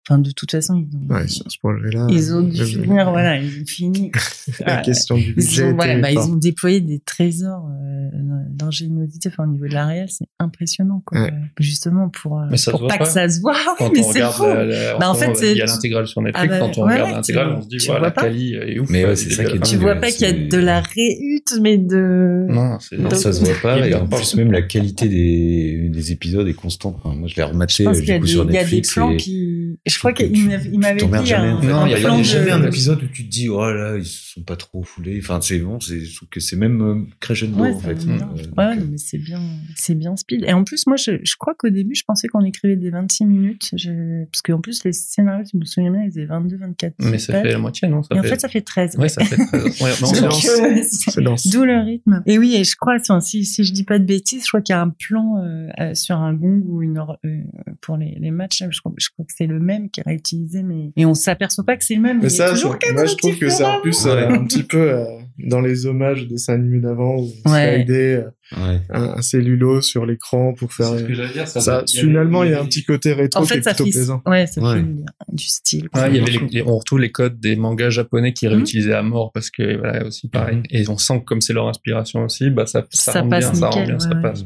Enfin, de toute façon, ils ont, Ouais, sur ce projet-là. ils ont dû finir, voilà, ils ont fini. La Ouais. question du Ils budget. ont, voilà, était bah, ils ont déployé des trésors euh, d'ingéniosité enfin, au niveau de la réelle, c'est impressionnant. Quoi. Ouais. Justement, pour, euh, Mais ça se pour voit pas, pas. que ça se voit. Quand mais on c'est regarde fou. la, la- Bah, en fait, il y a l'intégrale sur Netflix. Ah bah, quand on ouais, regarde l'intégrale, on se dit voilà, la est ouf. Mais ouais, c'est ça qui est. Tu vois euh, pas qu'il y a de la réhute, mais de... Non, ça se voit pas. Et en plus, même la qualité des, des épisodes est constante. Moi, je l'ai rematé pense euh, du coup sur il y a des Netflix. plans qui... Je crois qu'il m'avait- dit jamais. un, Non, il y a, jamais un épisode où tu te dis, oh là, ils se sont pas trop foulés. Enfin, c'est bon, c'est, je trouve que c'est même euh, crescendo, Ouais, en fait. bien. Euh, ouais, donc, non, mais c'est bien, c'est bien speed. Et en plus, moi, je, je crois qu'au début, je pensais qu'on écrivait des 26 minutes. Je... Parce qu'en plus, les scénarios, si je me souviens bien, ils faisaient 22, 24 Mais ça fait la moitié, non ça Et en fait... fait, ça fait 13. Ouais, ça fait 13. Ouais, mais on C'est s'en- dense. Donc, euh. D'où le rythme. Et oui, et je crois, si, si je dis pas de bêtises, je crois qu'il y a un plan euh, sur un gong ou une or- euh, pour les, les matchs. Je crois, je crois que c'est le même qui est réutilisé, mais et on s'aperçoit pas que c'est le même. Mais ça, toujours je- moi, je trouve que c'est en plus euh, un petit peu euh, dans les hommages des dessins animés d'avant où on Ouais. slidait euh, ouais. un, un cellulo sur l'écran pour faire. Ce que j'allais dire. Ça, Ça, il y avait- finalement, il y a un petit côté rétro En qui fait, est ça plutôt fait, plaisant. ouais, ça Ouais. fait du, style. Ouais, il y avait les, les- on retrouve les codes des mangas japonais qui Mhm. réutilisaient à mort parce que voilà aussi pareil et on sent que comme c'est leur inspiration aussi bah ça ça, Ça rend passe bien ça rend nickel, bien ça ouais, passe.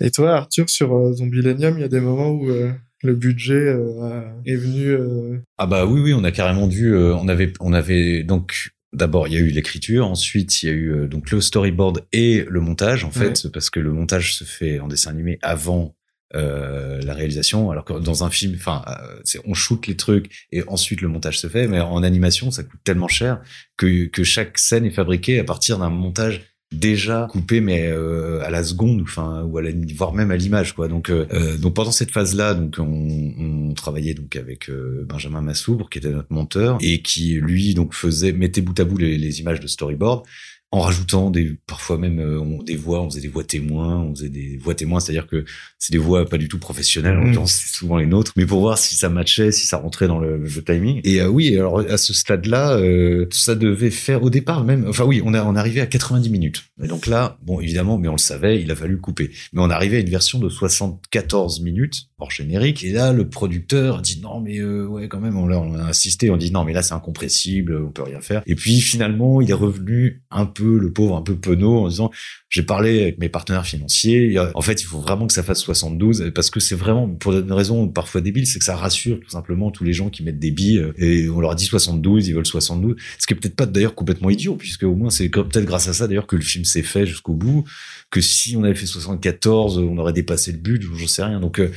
Et toi, Arthur, sur euh, Zombilenium, il y a des moments où euh, le budget euh, est venu. euh, Ah bah oui, oui, on a carrément dû. euh, on avait, on avait donc d'abord il y a eu l'écriture, ensuite il y a eu euh, donc le storyboard et le montage en fait, parce que le montage se fait en dessin animé avant euh, la réalisation, alors que dans un film, enfin, euh, on shoot les trucs et ensuite le montage se fait, mais en animation ça coûte tellement cher que que chaque scène est fabriquée à partir d'un montage déjà coupé mais euh, à la seconde enfin ou à la voire même à l'image quoi. Donc euh, euh, donc pendant cette phase là donc on, on travaillait donc avec euh, Benjamin Massoubre qui était notre monteur et qui lui donc faisait mettait bout à bout les, les images de storyboard en rajoutant des parfois même euh, des voix, on faisait des voix témoins, on faisait des voix témoins, c'est-à-dire que c'est des voix pas du tout professionnelles, en Mm. c'est souvent les nôtres, mais pour voir si ça matchait, si ça rentrait dans le, le timing. Et euh, oui, alors à ce stade-là, euh, ça devait faire au départ même, enfin oui, on a on arrivait à 90 minutes. Et donc là, bon évidemment, mais on le savait, il a fallu couper. Mais on arrivait à une version de 74 minutes hors générique. Et là, le producteur dit non, mais euh, ouais, quand même, on, on a insisté, on dit non, mais là c'est incompressible, on peut rien faire. Et puis finalement, il est revenu un peu, le pauvre, un peu penaud, en disant j'ai parlé avec mes partenaires financiers. En fait, il faut vraiment que ça fasse 72 parce que c'est vraiment pour une raison parfois débile, c'est que ça rassure tout simplement tous les gens qui mettent des billes euh, et on leur dit 72, ils veulent 72. Ce qui est peut-être pas d'ailleurs complètement idiot puisque au moins c'est peut-être grâce à ça d'ailleurs que le film s'est fait jusqu'au bout. Que si on avait fait 74, on aurait dépassé le but, j'en sais rien. Donc euh,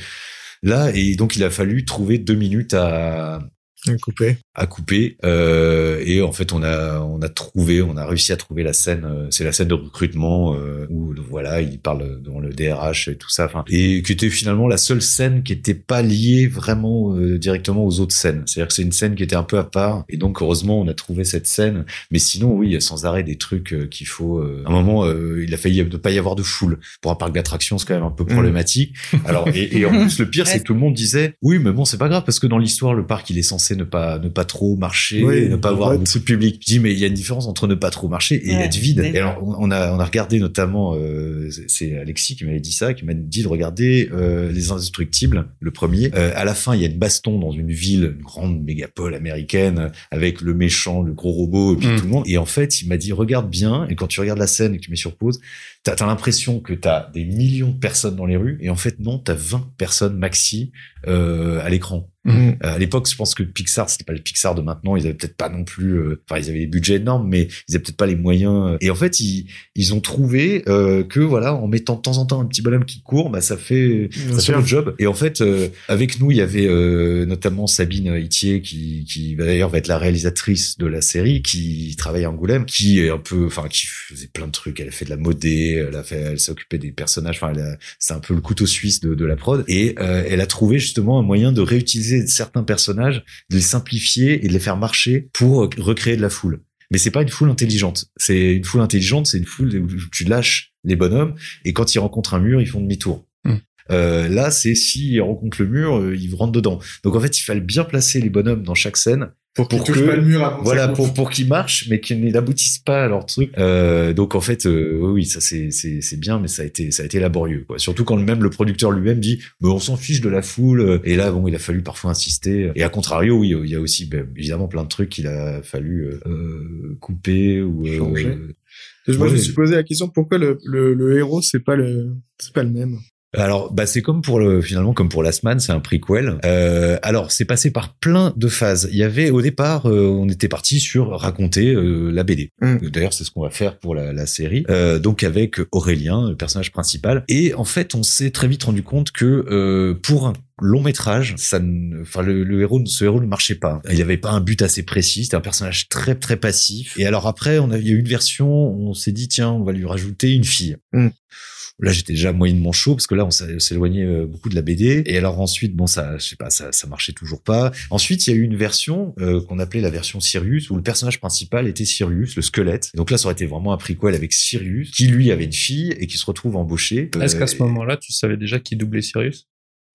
là et donc il a fallu trouver deux minutes à coupé. À couper euh, et en fait on a on a trouvé on a réussi à trouver la scène euh, c'est la scène de recrutement euh, où voilà il parle devant le DRH et tout ça enfin et qui était finalement la seule scène qui était pas liée vraiment euh, directement aux autres scènes. C'est-à-dire que c'est une scène qui était un peu à part et donc heureusement on a trouvé cette scène. Mais sinon oui il y a sans arrêt des trucs euh, qu'il faut euh, à un moment euh, il a failli ne pas y avoir de foule. Pour un parc d'attractions c'est quand même un peu problématique. Alors et, et en plus le pire c'est que tout le monde disait oui mais bon c'est pas grave parce que dans l'histoire le parc il est censé ne pas ne pas trop marcher Oui, ne pas avoir beaucoup de public. Je dis mais il y a une différence entre ne pas trop marcher et Ouais, être vide. et alors on a on a regardé notamment euh, c'est- Alexis qui m'avait dit ça qui m'a dit de regarder euh, les indestructibles le premier. Euh, à la fin il y a une baston dans une ville une grande mégapole américaine avec le méchant le gros robot et puis Mm. tout le monde. Et en fait il m'a dit regarde bien et quand tu regardes la scène et que tu mets sur pause t'as as, l'impression que t'as des millions de personnes dans les rues et en fait non t'as 20 personnes maxi euh, à l'écran Mm. euh, à l'époque, je pense que Pixar, c'était pas le Pixar de maintenant. Ils avaient peut-être pas non plus, euh, enfin, ils avaient des budgets énormes, mais ils avaient peut-être pas les moyens. Et en fait, ils, ils ont trouvé euh, que voilà, en mettant de temps en temps un petit bonhomme qui court, bah ça fait, Bien ça fait le job. Et en fait, euh, avec nous, il y avait euh, notamment Sabine Itier qui, qui d'ailleurs va être la réalisatrice de la série, qui travaille à Angoulême, qui est un peu, enfin, qui faisait plein de trucs. Elle a fait de la modée, elle a fait, elle s'est occupée des personnages. Enfin, c'est un peu le couteau suisse de, de la prod. Et euh, elle a trouvé justement un moyen de réutiliser certains personnages, de les simplifier et de les faire marcher pour euh, recréer de la foule. Mais c'est pas une foule intelligente. C'est une foule intelligente, c'est une foule où tu lâches les bonhommes et quand ils rencontrent un mur, ils font demi-tour. Hmm. Euh, là, c'est s'ils rencontrent le mur, euh, ils rentrent dedans. Donc en fait, il fallait bien placer les bonhommes dans chaque scène Pour qu'ils pour touchent que- pas le mur avant que voilà ça pour pour qu'ils marchent mais qu'ils n'aboutissent pas à leur truc euh, donc en fait euh, oui ça c'est c'est c'est bien mais ça a été ça a été laborieux quoi. Surtout quand même le producteur lui-même dit mais on s'en fiche de la foule et là bon il a fallu parfois insister. Et à contrario oui il y a aussi ben, évidemment plein de trucs qu'il a fallu euh, euh, couper ou euh, Changer. Moi, je me suis posé la question pourquoi le, le, le héros c'est pas le c'est pas le même? Alors, bah, c'est comme pour le, finalement, comme pour Last Man, c'est un prequel. Euh, alors, c'est passé par plein de phases. Il y avait, au départ, euh, on était parti sur raconter euh, la BD. Mm. D'ailleurs, c'est ce qu'on va faire pour la, la série. Euh, donc, avec Aurélien, le personnage principal. Et en fait, on s'est très vite rendu compte que euh, pour un long métrage, ça, ne- enfin le, le héros, ce héros ne marchait pas. Il n'y avait pas un but assez précis. C'était un personnage très très passif. Et alors après, on a, il y a eu une version, on s'est dit tiens, on va lui rajouter une fille. Mm. Là, j'étais déjà moyennement chaud parce que là, on s'éloignait euh, beaucoup de la BD. Et alors ensuite, bon, ça, je sais pas, ça, ça marchait toujours pas. Ensuite, il y a eu une version euh, qu'on appelait la version Sirius, où le personnage principal était Sirius, le squelette. Donc là, ça aurait été vraiment un prequel avec Sirius, qui lui avait une fille et qui se retrouve embauché. Est-ce Euh, qu'à ce moment-là, tu savais déjà qui doublait Sirius?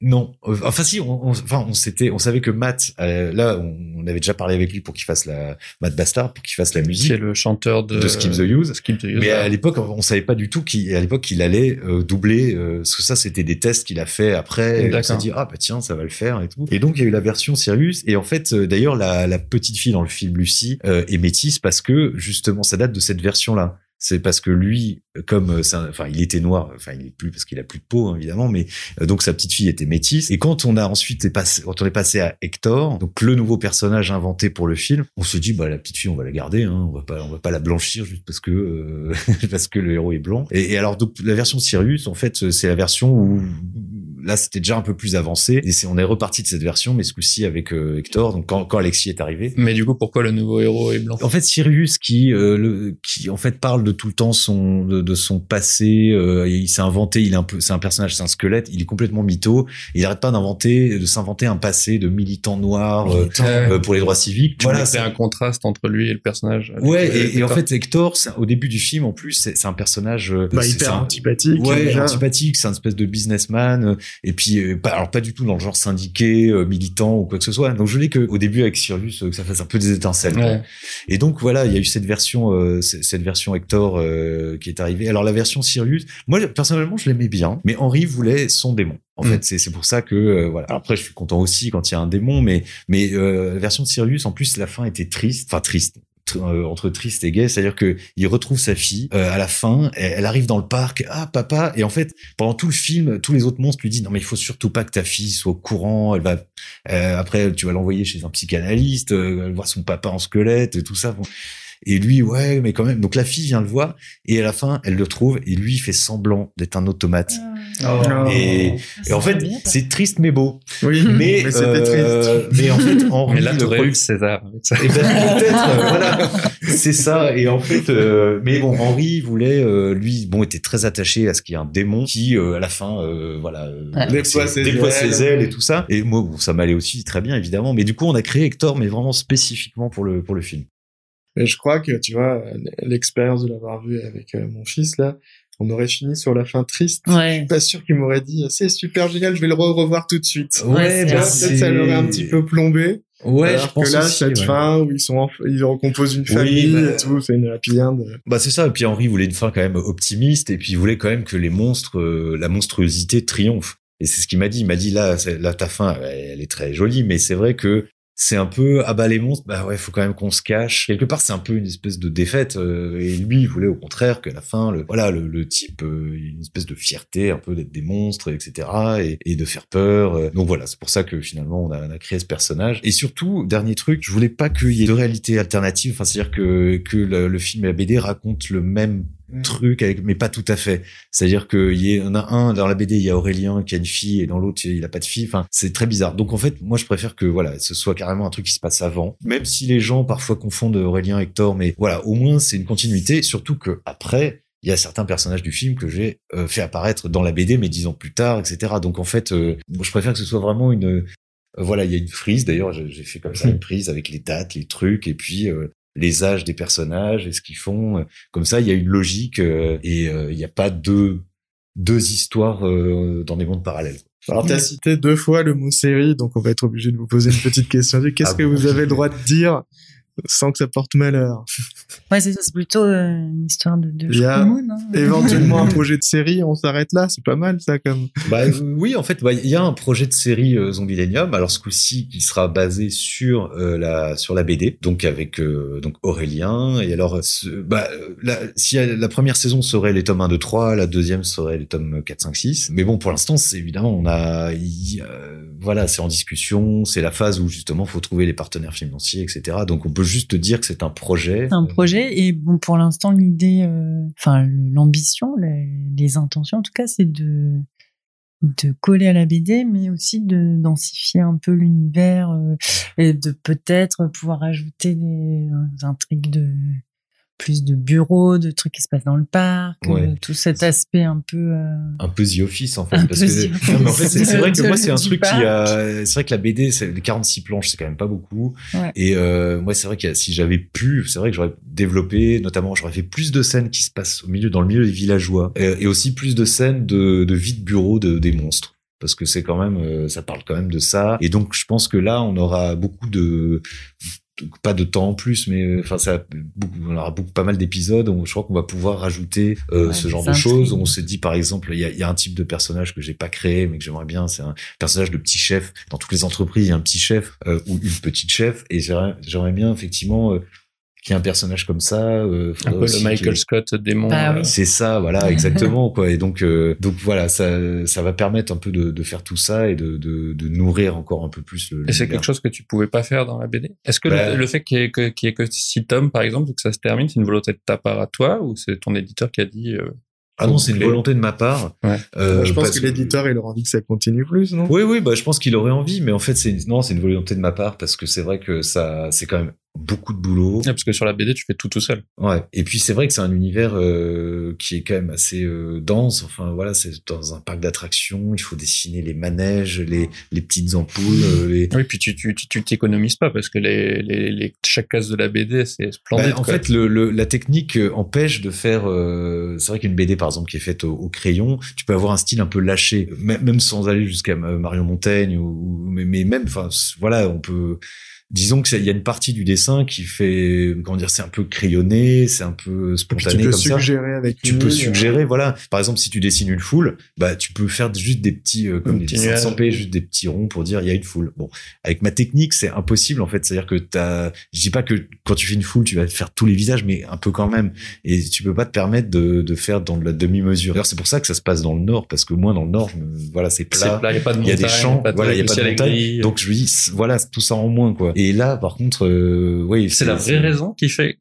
Non, enfin si, on, on- enfin on s'était, on savait que Matt, euh, là, on, on avait déjà parlé avec lui pour qu'il fasse la Matt Bastard, pour qu'il fasse la Qui musique est le chanteur de, de Skip the Use. Skip the Use. Mais à l'époque, on savait pas du tout qu'il, à l'époque, qu'il allait euh, doubler, euh, parce que ça, c'était des tests qu'il a fait après. Et on s'est dit ah bah tiens, ça va le faire et tout. Et donc il y a eu la version Sirius. Et en fait, euh, d'ailleurs, la, la petite fille dans le film Lucie euh, est métisse parce que justement, ça date de cette version-là. C'est parce que lui, comme euh, c'est un- enfin, il était noir, enfin, il est plus parce qu'il a plus de peau hein, évidemment, mais euh, donc sa petite fille était métisse. Et quand on a ensuite est passé, quand on est passé à Hector, donc le nouveau personnage inventé pour le film, on se dit bah la petite fille, on va la garder, hein, on va pas, on va pas la blanchir juste parce que euh, parce que le héros est blanc. Et, et alors donc la version Sirius, en fait, c'est la version où là, c'était déjà un peu plus avancé. Et c'est, on est reparti de cette version, mais ce coup-ci avec euh, Hector. Donc quand, quand Alexis est arrivé. Mais du coup, pourquoi le nouveau héros est blanc? En fait, Sirius qui, euh, le, qui en fait parle de tout le temps son de, de son passé. euh, il s'est inventé. Il est un peu, c'est un personnage, c'est un squelette. Il est complètement mytho. Il arrête pas d'inventer, de s'inventer un passé de militant noir euh, euh, pour les droits civiques. Tu voilà, c'est un contraste entre lui et le personnage. Ouais, euh, et, et en Hector. fait, Hector, au début du film, en plus, c'est c'est un personnage euh, Bah, hyper un- antipathique. Ouais, déjà. antipathique, c'est un espèce de businessman, euh, et puis euh, pas, alors pas du tout dans le genre syndiqué, euh, militant ou quoi que ce soit. Donc je voulais que au début avec Sirius, euh, que ça fasse un peu des étincelles. Ouais. Et donc voilà, il y a eu cette version, euh, cette version Hector euh, qui est arrivée. Alors la version Sirius, moi personnellement, je l'aimais bien, mais Henry voulait son démon. En Mm. fait, c'est c'est pour ça que euh, voilà. Alors, après, je suis content aussi quand il y a un démon, mais mais euh, la version de Sirius, en plus, la fin était triste, enfin triste. Euh, entre triste et gay, c'est-à-dire que il retrouve sa fille euh, à la fin, elle, elle arrive dans le parc, ah papa, et en fait pendant tout le film, tous les autres monstres lui disent non mais il faut surtout pas que ta fille soit au courant, elle va euh, après tu vas l'envoyer chez un psychanalyste, euh, voir son papa en squelette, et tout ça. Bon. Et lui, ouais, mais quand même. Donc la fille vient le voir et à la fin, elle le trouve et lui il fait semblant d'être un automate. Oh. Et, et en fait, c'est triste mais beau. Oui, Mais, mais, c'était euh, triste. mais en fait, Henri, Mais là, le t'aurais eu le César ça. eh ben, peut-être, euh, voilà, c'est ça. Et en fait, euh, mais bon, Henri voulait, euh, lui, bon, était très attaché à ce qu'il y ait un démon qui, euh, à la fin, euh, voilà, euh, Ouais. Déploie ses déploie ailes. ses ailes et tout ça. Et moi, bon, ça m'allait aussi très bien, évidemment. Mais du coup, on a créé Hector, mais vraiment spécifiquement pour le pour le film. Mais je crois que, tu vois, l'expérience de l'avoir vu avec euh, mon fils, là, on aurait fini sur la fin triste. Je Ouais. suis pas sûr qu'il m'aurait dit, c'est super génial, je vais le re- revoir tout de suite. Ouais. Peut-être ça l'aurait un petit peu plombé. Ouais, alors je pense que là, aussi, cette ouais. fin où ils sont, en- ils recomposent une Oui, famille bah, et tout, c'est une happy end. Bah c'est ça. Et puis Henri voulait une fin quand même optimiste, et puis il voulait quand même que les monstres, euh, la monstruosité triomphe. Et c'est ce qu'il m'a dit. Il m'a dit là, ta fin, elle est très jolie, mais c'est vrai que c'est un peu ah bah les monstres, bah ouais, faut quand même qu'on se cache. Quelque part, c'est un peu une espèce de défaite. euh, et lui, il voulait au contraire que la fin, le, voilà, le, le type, euh, une espèce de fierté, un peu d'être des monstres, etc. Et, et de faire peur. euh. Donc voilà, c'est pour ça que finalement on a, on a créé ce personnage. Et surtout, dernier truc, je voulais pas qu'il y ait deux réalités alternatives. Enfin, c'est-à-dire que que le, le film et la BD racontent le même truc avec mais pas tout à fait. C'est-à-dire qu'il y en a un dans la BD il y a Aurélien qui a une fille et dans l'autre il a pas de fille. Enfin c'est très bizarre. Donc en fait moi je préfère que voilà ce soit carrément un truc qui se passe avant. Même si les gens parfois confondent Aurélien et Hector mais voilà au moins c'est une continuité. Surtout que après il y a certains personnages du film que j'ai euh, fait apparaître dans la BD mais dix ans plus tard etc donc en fait euh, moi, je préfère que ce soit vraiment une euh, voilà il y a une frise. D'ailleurs j'ai j'ai fait comme ça une prise avec les dates les trucs et puis euh, les âges des personnages et ce qu'ils font comme ça, il y a une logique euh, et euh, il n'y a pas deux deux histoires euh, dans des mondes parallèles. Alors, t'as cité deux fois le mot série, donc on va être obligé de vous poser une petite question. Qu'est-ce Ah que bon vous avez le droit de dire sans que ça porte malheur Ouais, c'est ça, c'est plutôt euh, une histoire de, de Il y a hein. Éventuellement un projet de série, on s'arrête là, c'est pas mal ça comme. Bah euh, oui, en fait, bah, il y a un projet de série euh, Zombilenium, alors ce coup-ci qui sera basé sur euh, la sur la BD, donc avec euh, donc Aurélien et alors ce- bah la, si la première saison serait les tomes 1 2 3, la deuxième serait les tomes 4 5 6. Mais bon, pour l'instant, c'est évidemment on a il- euh, voilà, c'est en discussion, c'est la phase où justement faut trouver les partenaires financiers, etc. Donc on peut juste dire que c'est un projet. C'est un projet et bon pour l'instant l'idée, euh, enfin l'ambition, les, les intentions en tout cas, c'est de de coller à la BD, mais aussi de densifier un peu l'univers euh, et de peut-être pouvoir ajouter des, des intrigues de plus de bureaux, de trucs qui se passent dans le parc, Ouais. euh, tout cet aspect un peu. euh, un peu The Office en fait Un parce peu que The Office. Non, mais en fait c'est vrai que moi c'est un truc qui a c'est vrai que la BD c'est les 46 planches c'est quand même pas beaucoup Ouais. et euh, moi c'est vrai que si j'avais pu c'est vrai que j'aurais développé notamment j'aurais fait plus de scènes qui se passent au milieu dans le milieu des villageois et aussi plus de scènes de de vie de bureau de des monstres parce que c'est quand même ça parle quand même de ça et donc je pense que là on aura beaucoup de pas de temps en plus, mais euh, enfin ça, beaucoup, on aura beaucoup pas mal d'épisodes. où Je crois qu'on va pouvoir rajouter euh, Ouais, ce genre de choses. On se dit par exemple, il y a, il y a un type de personnage que j'ai pas créé, mais que j'aimerais bien. C'est un personnage de petit chef. Dans toutes les entreprises, il y a un petit chef euh, ou une petite chef, et j'aimerais j'aimerais bien effectivement euh, qu'il y ait un personnage comme ça. Euh, Un peu le Michael Scott démon. Bah euh, oui. c'est ça, voilà, exactement, quoi. Et donc, euh, donc voilà, ça, ça va permettre un peu de, de faire tout ça et de, de, de nourrir encore un peu plus le. Et c'est quelque chose que tu pouvais pas faire dans la BD. Est-ce que Bah- le, le fait qu'il y ait que, qu'il y ait que six tomes, par exemple, ou que ça se termine, c'est une volonté de ta part à toi, ou c'est ton éditeur qui a dit, euh, Ah non, c'est une volonté de ma part. Ouais. Euh, je pense que l'éditeur, il aura envie que ça continue plus, non? Oui, oui, bah, je pense qu'il aurait envie, mais en fait, c'est non, c'est une volonté de ma part parce que c'est vrai que ça, c'est quand même beaucoup de boulot. Ah, parce que sur la BD, tu fais tout tout seul. Ouais. Et puis c'est vrai que c'est un univers euh, qui est quand même assez euh, dense. Enfin voilà, c'est dans un parc d'attractions. Il faut dessiner les manèges, les les petites ampoules. euh, les... Oui, puis tu tu tu t'économises pas parce que les, les, les chaque case de la BD c'est splendide. Bah, en quoi. fait, le, le- la technique euh, empêche de faire. euh, c'est vrai qu'une BD, par exemple, qui est faite au, au crayon, tu peux avoir un style un peu lâché, même, sans aller jusqu'à euh, Marion Montaigne ou, mais, mais même, enfin, voilà, on peut. Disons que c'est- il y a une partie du dessin qui fait, comment dire, c'est un peu crayonné, c'est un peu spontané tu peux comme ça. suggérer avec Tu une peux ligne, suggérer, voilà. Par exemple, si tu dessines une foule, bah, tu peux faire juste des petits, euh, comme des dessins sans juste des petits ronds pour dire il y a une foule. Bon, avec ma technique, c'est impossible en fait. C'est-à-dire que t'as, je dis pas que quand tu fais une foule, tu vas faire tous les visages, mais un peu quand même. Et tu peux pas te permettre de, de faire dans de la demi-mesure. D'ailleurs, c'est pour ça que ça se passe dans le nord, parce que moi, dans le nord, je me- voilà, c'est c'est plat. il y a pas de Il y a des montagne, champs, pas de voilà, il y a pas de montagne. gris. Donc je me dis, voilà, tout ça en moins, quoi. Et là, par contre, euh, oui, c'est la vraie raison qui fait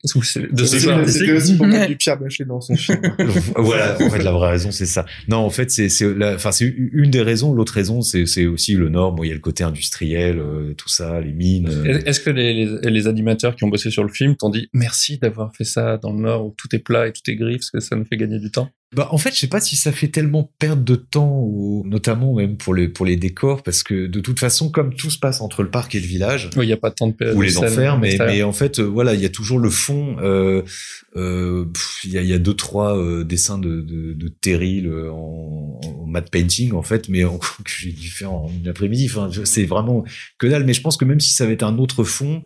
de ce genre C'était aussi pour mettre du Pierre Bachelet dans son film. voilà, en fait, la vraie raison, c'est ça. Non, en fait, c'est, enfin, c'est une des raisons. L'autre raison, c'est, c'est aussi le Nord. Bon, il y a le côté industriel, euh, tout ça, les mines. euh. Est-ce que les, les, les animateurs qui ont bossé sur le film t'ont dit merci d'avoir fait ça dans le Nord où tout est plat et tout est gris parce que ça nous fait gagner du temps? Bah, en fait, je sais pas si ça fait tellement perdre de temps, ou notamment même pour les pour les décors, parce que de toute façon, comme tout se passe entre le parc et le village, Oui, il y a pas tant de ou les enfers, mais, en fait, euh, voilà, il y a toujours le fond. euh, euh, Il y, a, y a deux trois euh, dessins de, de, de Terry le- en, en matte painting en fait, mais en, que j'ai dû faire en une après-midi. Enfin, c'est vraiment que dalle. Mais je pense que même si ça avait été un autre fond,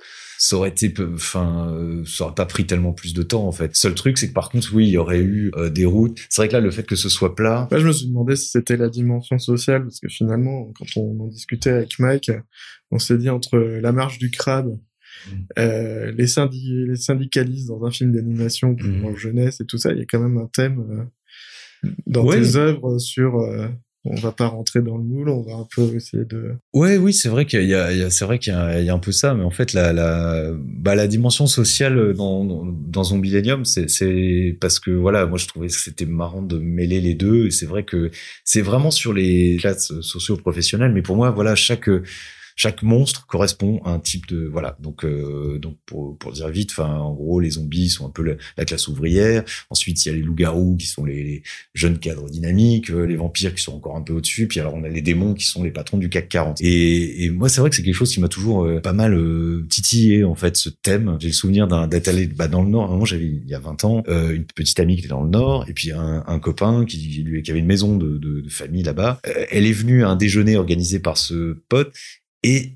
ça aurait été, enfin, euh, ça aurait pas pris tellement plus de temps en fait. Seul truc, c'est que par contre, oui, il y aurait eu euh, des routes. C'est vrai que là, le fait que ce soit plat, Là, je me suis demandé si c'était la dimension sociale, parce que finalement, quand on en discutait avec Mike, on s'est dit entre la marche du crabe, Mm. euh, les, syndi- les syndicalistes dans un film d'animation pour Mm. jeunesse et tout ça, il y a quand même un thème dans Ouais. tes œuvres sur euh, on va pas rentrer dans le moule, on va un peu essayer de... Ouais, oui, c'est vrai qu'il y a, a- c'est vrai qu'il y y a un peu ça, mais en fait, la, la, bah, la dimension sociale dans, dans, Zombilenium, c'est, c'est parce que voilà, moi je trouvais que c'était marrant de mêler les deux, et c'est vrai que c'est vraiment sur les classes socio-professionnelles, mais pour moi, voilà, chaque chaque monstre correspond à un type de voilà. Donc euh, donc pour pour dire vite enfin en gros les zombies sont un peu la, la classe ouvrière. Ensuite il y a les loups-garous qui sont les, jeunes cadres dynamiques euh, les vampires qui sont encore un peu au-dessus. Puis alors on a les démons qui sont les patrons du CAC 40 et, et moi c'est vrai que c'est quelque chose qui m'a toujours euh, pas mal euh, titillé en fait ce thème. J'ai le souvenir d'un d'être allé bah, dans le nord. Moi j'avais il y a 20 ans euh, une petite amie qui était dans le nord. Et puis un, un copain qui qui avait une maison de, de, de famille là-bas. Euh, elle est venue à un déjeuner organisé par ce pote et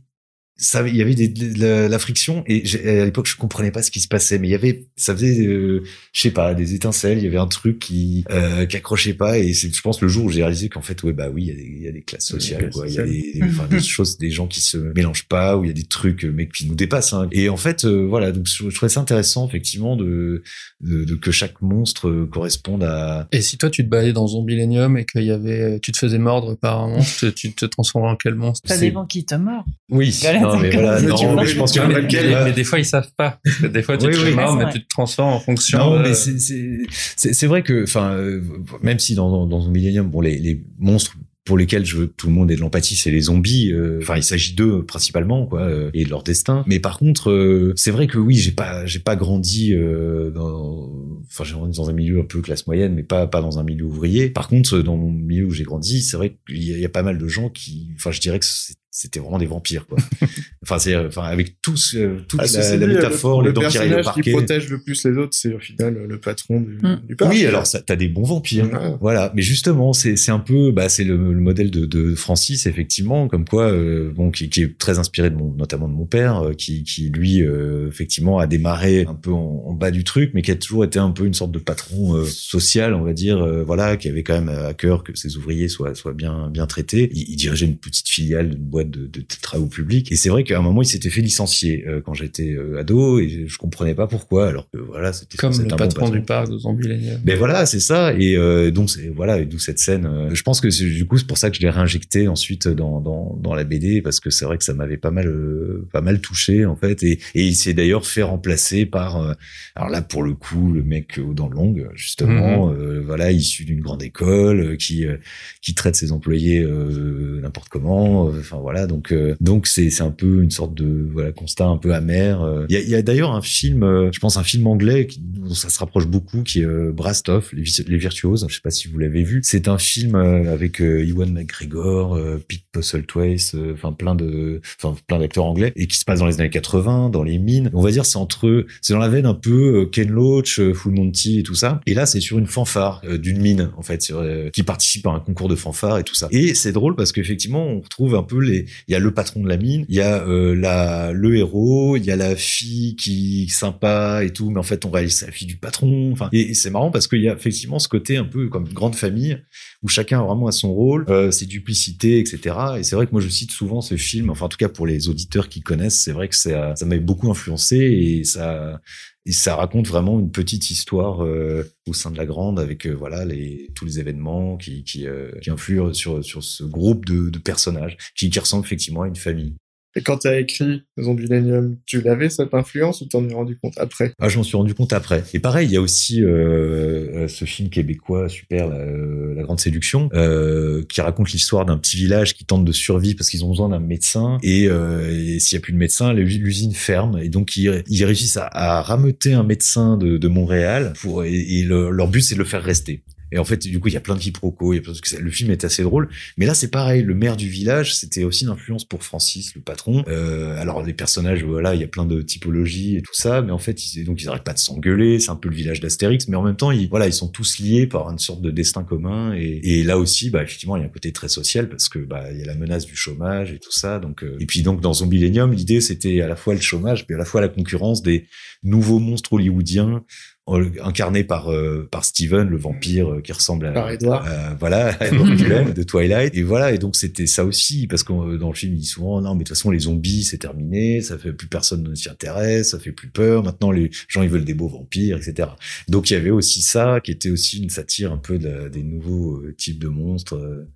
ça, il y avait des, de la, la friction et à l'époque je comprenais pas ce qui se passait, mais il y avait, ça faisait, euh, je sais pas, des étincelles. Il y avait un truc qui euh, qui accrochait pas et c'est, je pense, le jour où j'ai réalisé qu'en fait, ouais, bah oui, il y a des, il y a des classes sociales, quoi. Il y a des, des- enfin, des choses, des gens qui se mélangent pas, où il y a des trucs, euh, mais qui nous dépassent. hein. Et en fait, euh, voilà, donc je, je trouvais ça intéressant, effectivement, de, de, de que chaque monstre euh, corresponde à. Et si toi tu te baladais dans Zombilenium et qu'il y avait, tu te faisais mordre par un monstre, tu te transformais en quel monstre? Ça C'est- dépend qui te mord. Oui, Voilà, non, mais voilà, non, mais je pense que mais, lequel, mais- mais des fois ils savent pas. Des fois tu Oui, te oui. fais mordre, Ouais, c'est mais vrai. tu te transformes en fonction. Non, de- mais c'est c'est vrai que enfin euh, même si dans dans un millénium bon les les monstres pour lesquels je veux que tout le monde ait de l'empathie, c'est les zombies. euh, Enfin, il s'agit d'eux principalement, quoi, euh, et de leur destin. Mais par contre, euh, c'est vrai que oui, j'ai pas, j'ai pas grandi dans, enfin, j'ai grandi dans un milieu un peu classe moyenne, mais pas pas dans un milieu ouvrier. Par contre, dans mon milieu où j'ai grandi, c'est vrai qu'il y, y a pas mal de gens qui, enfin, je dirais que c'était vraiment des vampires, quoi. enfin, c'est, enfin, avec tous, euh, toute Ah, la, la métaphore, le, les le dents qui arrivent au personnage qui parquet. protège le plus les autres, c'est au final le patron du, Mm. du parc. Oui, alors ça, t'as des bons vampires. Voilà, mais justement, c'est c'est un peu, bah, c'est le, le modèle de, de Francis effectivement, comme quoi, euh, bon, qui, qui est très inspiré de mon, notamment de mon père, euh, qui, qui lui, euh, effectivement, a démarré un peu en, en bas du truc, mais qui a toujours été un peu une sorte de patron euh, social, on va dire, euh, voilà, qui avait quand même à cœur que ses ouvriers soient soient bien bien traités. Il, il dirigeait une petite filiale d'une boîte de, de travaux publics, et c'est vrai qu'à à un moment, il s'était fait licencier euh, quand j'étais euh, ado et je comprenais pas pourquoi. Alors que voilà, c'était Comme le un bon patron du parc de mais voilà, c'est ça. Et euh, donc c'est voilà, et d'où cette scène. euh, je pense que c'est- du coup c'est pour ça que je l'ai réinjecté ensuite dans dans dans la BD parce que c'est vrai que ça m'avait pas mal pas mal touché en fait. Et et il s'est d'ailleurs fait remplacer par alors là pour le coup le mec aux dents longues justement euh, voilà issu d'une grande école qui qui traite ses employés n'importe comment. Enfin voilà donc donc c'est c'est un peu une sorte de voilà constat un peu amer. euh. Il y a, a d'ailleurs un film, euh, je pense un film anglais qui, dont ça se rapproche beaucoup, qui est euh, Brastoff, les, les virtuoses. Je sais pas si vous l'avez vu. C'est un film avec Ewan McGregor, Pete Postlethwaite, enfin plein de, enfin plein d'acteurs anglais et qui se passe dans les années 80, dans les mines. On va dire c'est entre, c'est dans la veine un peu Ken Loach, Full Monty et tout ça. Et là c'est sur une fanfare d'une mine en fait, sur, qui participe à un concours de fanfare et tout ça. Et c'est drôle parce qu'effectivement on retrouve un peu les, il y a le patron de la mine, il y a euh, la le héros, il y a la fille qui est sympa et tout, mais en fait on réalise c'est la fille du patron. Enfin, et, c'est marrant parce qu'il y a effectivement ce côté un peu comme une grande famille où chacun vraiment a son rôle, euh, ses duplicités, etc. Et c'est vrai que moi je cite souvent ce film, enfin en tout cas pour les auditeurs qui connaissent, c'est vrai que ça ça m'a beaucoup influencé et ça et ça raconte vraiment une petite histoire euh, au sein de la grande avec euh, voilà les tous les événements qui qui, euh, qui influent sur sur ce groupe de, de personnages qui qui ressemble effectivement à une famille. Quand t'as écrit Zombieland, tu l'avais cette influence ou t'en es rendu compte après? Ah, je m'en suis rendu compte après. Et pareil, il y a aussi euh, euh, ce film québécois super, la, euh, La Grande Séduction, euh, qui raconte l'histoire d'un petit village qui tente de survivre parce qu'ils ont besoin d'un médecin. Et, euh, et s'il y a plus de médecin, l'us- l'usine ferme. Et donc ils, réussissent à, à rameuter un médecin de, Montréal pour et, et le- leur but c'est de le faire rester. Et en fait, du coup, il y a plein de quiproquos. Il y. Le film est assez drôle. Mais là, c'est pareil. Le maire du village, c'était aussi une influence pour Francis, le patron. Euh, alors, les personnages, voilà, il y a plein de typologies et tout ça. Mais en fait, ils, donc, ils arrêtent pas de s'engueuler. C'est un peu le village d'Astérix. Mais en même temps, ils, voilà, ils sont tous liés par une sorte de destin commun. Et, et là aussi, bah, effectivement, il y a un côté très social parce que, bah, il y a la menace du chômage et tout ça. Donc, euh, et puis, donc, dans Zombielenium, l'idée, c'était à la fois le chômage, mais à la fois la concurrence des nouveaux monstres hollywoodiens incarné par euh, par Steven le vampire euh, qui ressemble à, Par Edward. à- voilà à Edward Cullen de Twilight et voilà et donc c'était ça aussi parce que euh, dans le film il dit souvent non mais de toute façon les zombies c'est terminé ça fait plus personne ne s'y intéresse ça fait plus peur maintenant les gens ils veulent des beaux vampires etc donc il y avait aussi ça qui était aussi une satire un peu de des nouveaux euh, types de monstres euh.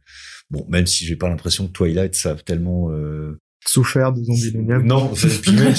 bon même si j'ai pas l'impression que Twilight savent tellement euh, Souffert de Zombieland non, puis même,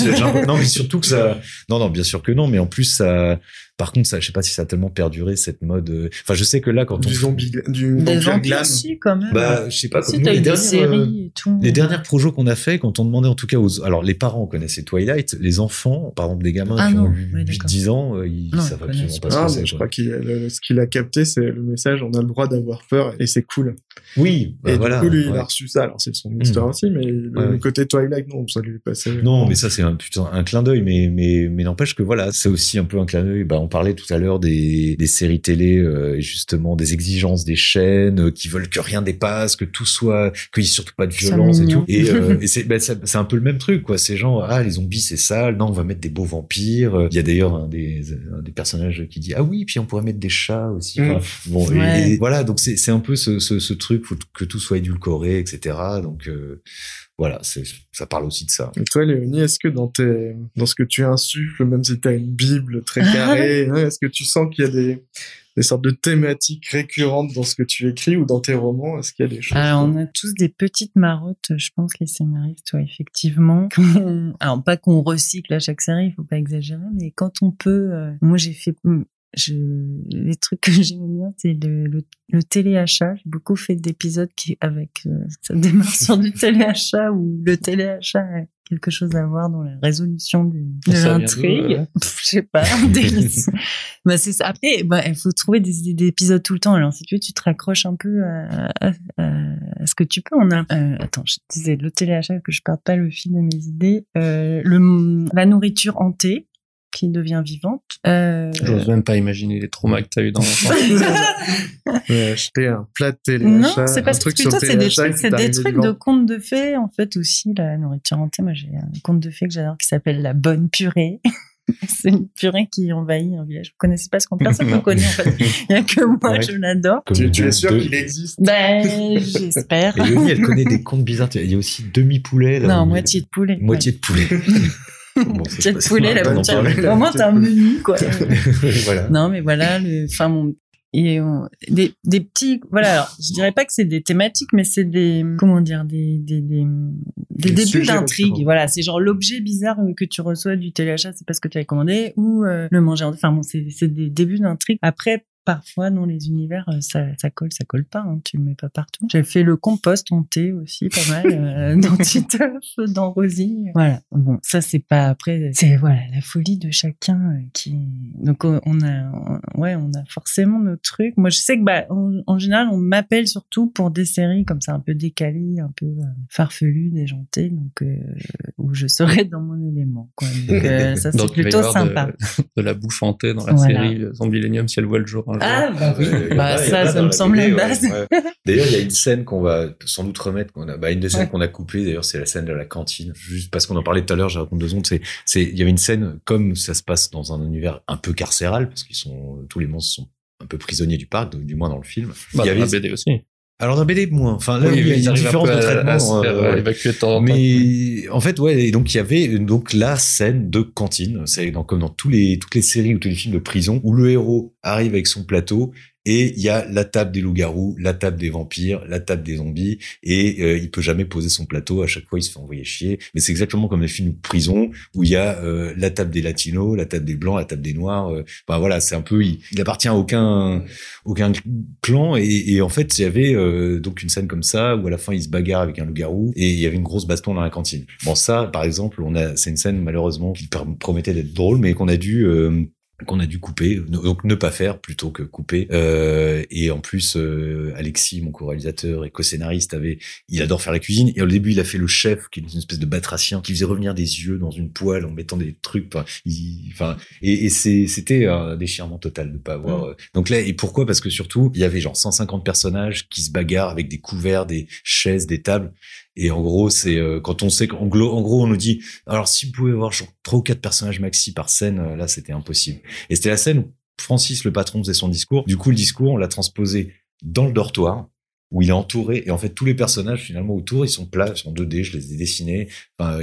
non, mais surtout que ça, non, non, bien sûr que non, mais en plus ça, par contre, ça, je sais pas si ça a tellement perduré cette mode. euh, Enfin, je sais que là, quand on Du zombie, du Des vampire vampires glam. aussi, quand même. bah, je sais pas, si, comme nous, t'as eu les des dernières, euh, séries et tout. les dernières projets qu'on a fait, quand on demandait en tout cas aux, alors les parents connaissaient Twilight, les enfants, par exemple des gamins Ah qui non, ont oui, 8, d'accord. 10 ans, euh, ils Non, savent absolument connaissent pas pas. ce Ah, que mais c'est. je quoi. crois qu'il le- ce qu'il a capté, c'est le message on a le droit d'avoir peur et c'est cool. Oui, bah et voilà. du coup, lui, il a reçu ça. Alors, c'est son histoire aussi, mais le, Ouais, côté Twilight, non, ça lui est passé. Non, mais ça c'est un putain un clin d'œil, mais mais mais n'empêche que voilà, c'est aussi un peu un clin d'œil. Bah, on parlait tout à l'heure des des séries télé, euh, justement des exigences des chaînes euh, qui veulent que rien dépasse, que tout soit, qu'il y ait surtout pas de violence et tout. Et, euh, et c'est bah, c'est un peu le même truc quoi. Ces gens, ah les zombies c'est sale, non on va mettre des beaux vampires. Il y a d'ailleurs un des un des personnages qui dit ah oui puis on pourrait mettre des chats aussi. Mm. Enfin, bon et- Ouais. et, voilà donc c'est c'est un peu ce ce, ce truc faut que tout soit édulcoré etc. Donc euh, voilà c'est ça parle aussi de ça. Et toi, Léonie, est-ce que dans tes, dans ce que tu insuffles, même si tu as une Bible très carrée, hein, est-ce que tu sens qu'il y a des, des sortes de thématiques récurrentes dans ce que tu écris ou dans tes romans? Est-ce qu'il y a des choses Alors, on a tous des petites marottes, je pense, les scénaristes, ouais, effectivement. Alors, pas qu'on recycle à chaque série, il faut pas exagérer, mais quand on peut, euh, moi, j'ai fait, je, les trucs que j'aime bien, c'est le, le, le téléachat. J'ai beaucoup fait d'épisodes qui, avec, euh, ça démarre sur du téléachat ou le téléachat a quelque chose à voir dans la résolution du- de l'intrigue. euh Je sais pas, des- bah, c'est ça. Après, bah, il faut trouver des idées d'épisodes tout le temps. Alors, si tu veux, tu te raccroches un peu à, à, à- à ce que tu peux. On a, euh, attends, je disais le téléachat que je perde pas le fil de mes idées. Euh, le, la nourriture hantée qui devient vivante. Euh, J'ose même pas imaginer les traumas que t'as eu dans l'enfance. Acheter un plat de télé non, c'est parce que plutôt c'est des trucs, c'est des trucs de contes de fées en fait aussi la nourriture hantée. Moi j'ai un conte de fées que j'adore qui s'appelle la bonne purée. c'est une purée qui envahit un village. Vous connaissez pas ce qu'on personne ne connaît en fait. Il y a que moi, Ouais. je l'adore. Tu, tu es sûr qu'il existe Ben, j'espère. Et Léonie, elle connaît des contes bizarres. Il y a aussi demi-poulet. Non, moitié de poulet. Moitié de poulet. Bon, pas- poulet, la parlait. Au moins, t'as un menu, quoi. voilà. Non, mais voilà, le, enfin, mon, et on- des, des petits, voilà, alors, je dirais pas que c'est des thématiques, mais c'est des, comment dire, des, des, des, des Des débuts d'intrigue. Voilà, c'est genre l'objet bizarre euh, que tu reçois du téléachat, c'est parce que tu avais commandé, ou euh, le manger. en- Enfin bon, c'est c'est des débuts d'intrigue. Après, parfois dans les univers, euh, ça, ça colle, ça colle pas. Hein, tu le mets pas partout. J'ai fait le compost en thé aussi, pas mal, euh, dans Titeuf, dans Rosie. Voilà. Bon, ça c'est pas après. C'est voilà la folie de chacun euh, qui. Donc on on a, on- ouais, on a forcément nos trucs. Moi, je sais que bah en, en général, on m'appelle surtout pour des séries comme ça, un peu décalées, un peu euh, farfelues, déjantées, donc euh, où je serai dans mon élément. Quoi. Donc euh, ça c'est plutôt sympa. De, de la bouffe hantée dans la Voilà. série euh, Zombilenium si elle voit le jour. Ah bah oui, bah ça, ça me semble la ouais, base. ouais. D'ailleurs, il y a une scène qu'on va sans doute remettre. Qu'on a, bah, une des scènes Ouais. qu'on a coupées, d'ailleurs, c'est la scène de la cantine. Juste parce qu'on en parlait tout à l'heure, je raconte deux secondes. C'est, c'est, il y avait une scène comme ça se passe dans un univers un peu carcéral, parce qu'ils sont, tous les monstres sont un peu prisonniers du parc, du moins dans le film. Bah, il y dans avait, la BD aussi. Alors dans BD moins. Enfin, là, Oui, il y a une différence de traitement. à euh, euh, évacuer temps. Mais en fait, ouais, et donc il y avait donc la scène de cantine. C'est dans, comme dans tous les, toutes les séries ou tous les films de prison où le héros arrive avec son plateau et il y a la table des loups-garous, la table des vampires, la table des zombies et euh, il peut jamais poser son plateau. À chaque fois, il se fait envoyer chier. Mais c'est exactement comme les films de prison où il y a euh, la table des latinos, la table des blancs, la table des noirs. Enfin voilà, c'est un peu, il, il appartient à aucun aucun clan et, et en fait il y avait euh, donc une scène comme ça où à la fin il se bagarre avec un loup-garou et il y avait une grosse baston dans la cantine. Bon ça par exemple on a c'est une scène malheureusement qui promettait d'être drôle mais qu'on a dû euh, qu'on a dû couper, donc ne pas faire plutôt que couper. Euh, et en plus, euh, Alexis, mon co-réalisateur et co-scénariste, avait, il adore faire la cuisine. Et au début, il a fait le chef, qui est une espèce de batracien, qui faisait revenir des yeux dans une poêle en mettant des trucs. Enfin, il- enfin, et, et c'était un déchirement total de pas avoir. euh, Donc là, et pourquoi? Parce que surtout, il y avait genre 150 personnages qui se bagarrent avec des couverts, des chaises, des tables. Et en gros, c'est euh, quand on sait qu'en glo- en gros, on nous dit, alors si vous pouvez avoir genre trois ou quatre personnages maxi par scène, euh, là, c'était impossible. Et c'était la scène où Francis, le patron, faisait son discours. Du coup, le discours, on l'a transposé dans le dortoir où il est entouré. Et en fait tous les personnages finalement autour ils sont plats ils sont 2D je les ai dessinés. Enfin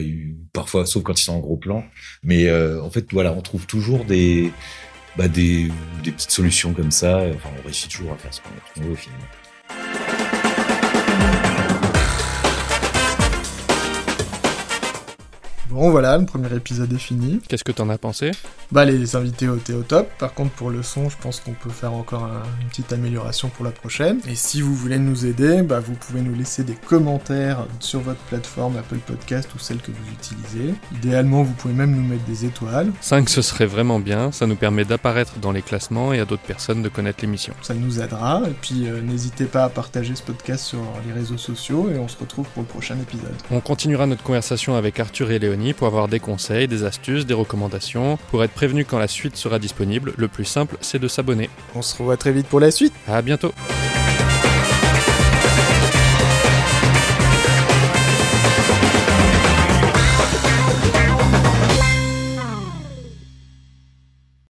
parfois sauf quand ils sont en gros plan. Mais euh, en fait voilà on trouve toujours des bah, des des petites solutions comme ça. Enfin on réussit toujours à faire ce qu'on veut au Bon, voilà, le premier épisode est fini. Qu'est-ce que t'en as pensé? Bah, les invités au au top. Par contre, pour le son, je pense qu'on peut faire encore un- une petite amélioration pour la prochaine. Et si vous voulez nous aider, bah, vous pouvez nous laisser des commentaires sur votre plateforme Apple Podcast ou celle que vous utilisez. Idéalement, vous pouvez même nous mettre des étoiles. 5 ce serait vraiment bien, ça nous permet d'apparaître dans les classements et à d'autres personnes de connaître l'émission. Ça nous aidera. Et puis, euh, n'hésitez pas à partager ce podcast sur les réseaux sociaux. Et on se retrouve pour le prochain épisode. On continuera notre conversation avec Arthur et Léonie pour avoir des conseils, des astuces, des recommandations. Pour être prévenu quand la suite sera disponible, le plus simple c'est de s'abonner. On se revoit très vite pour la suite. À bientôt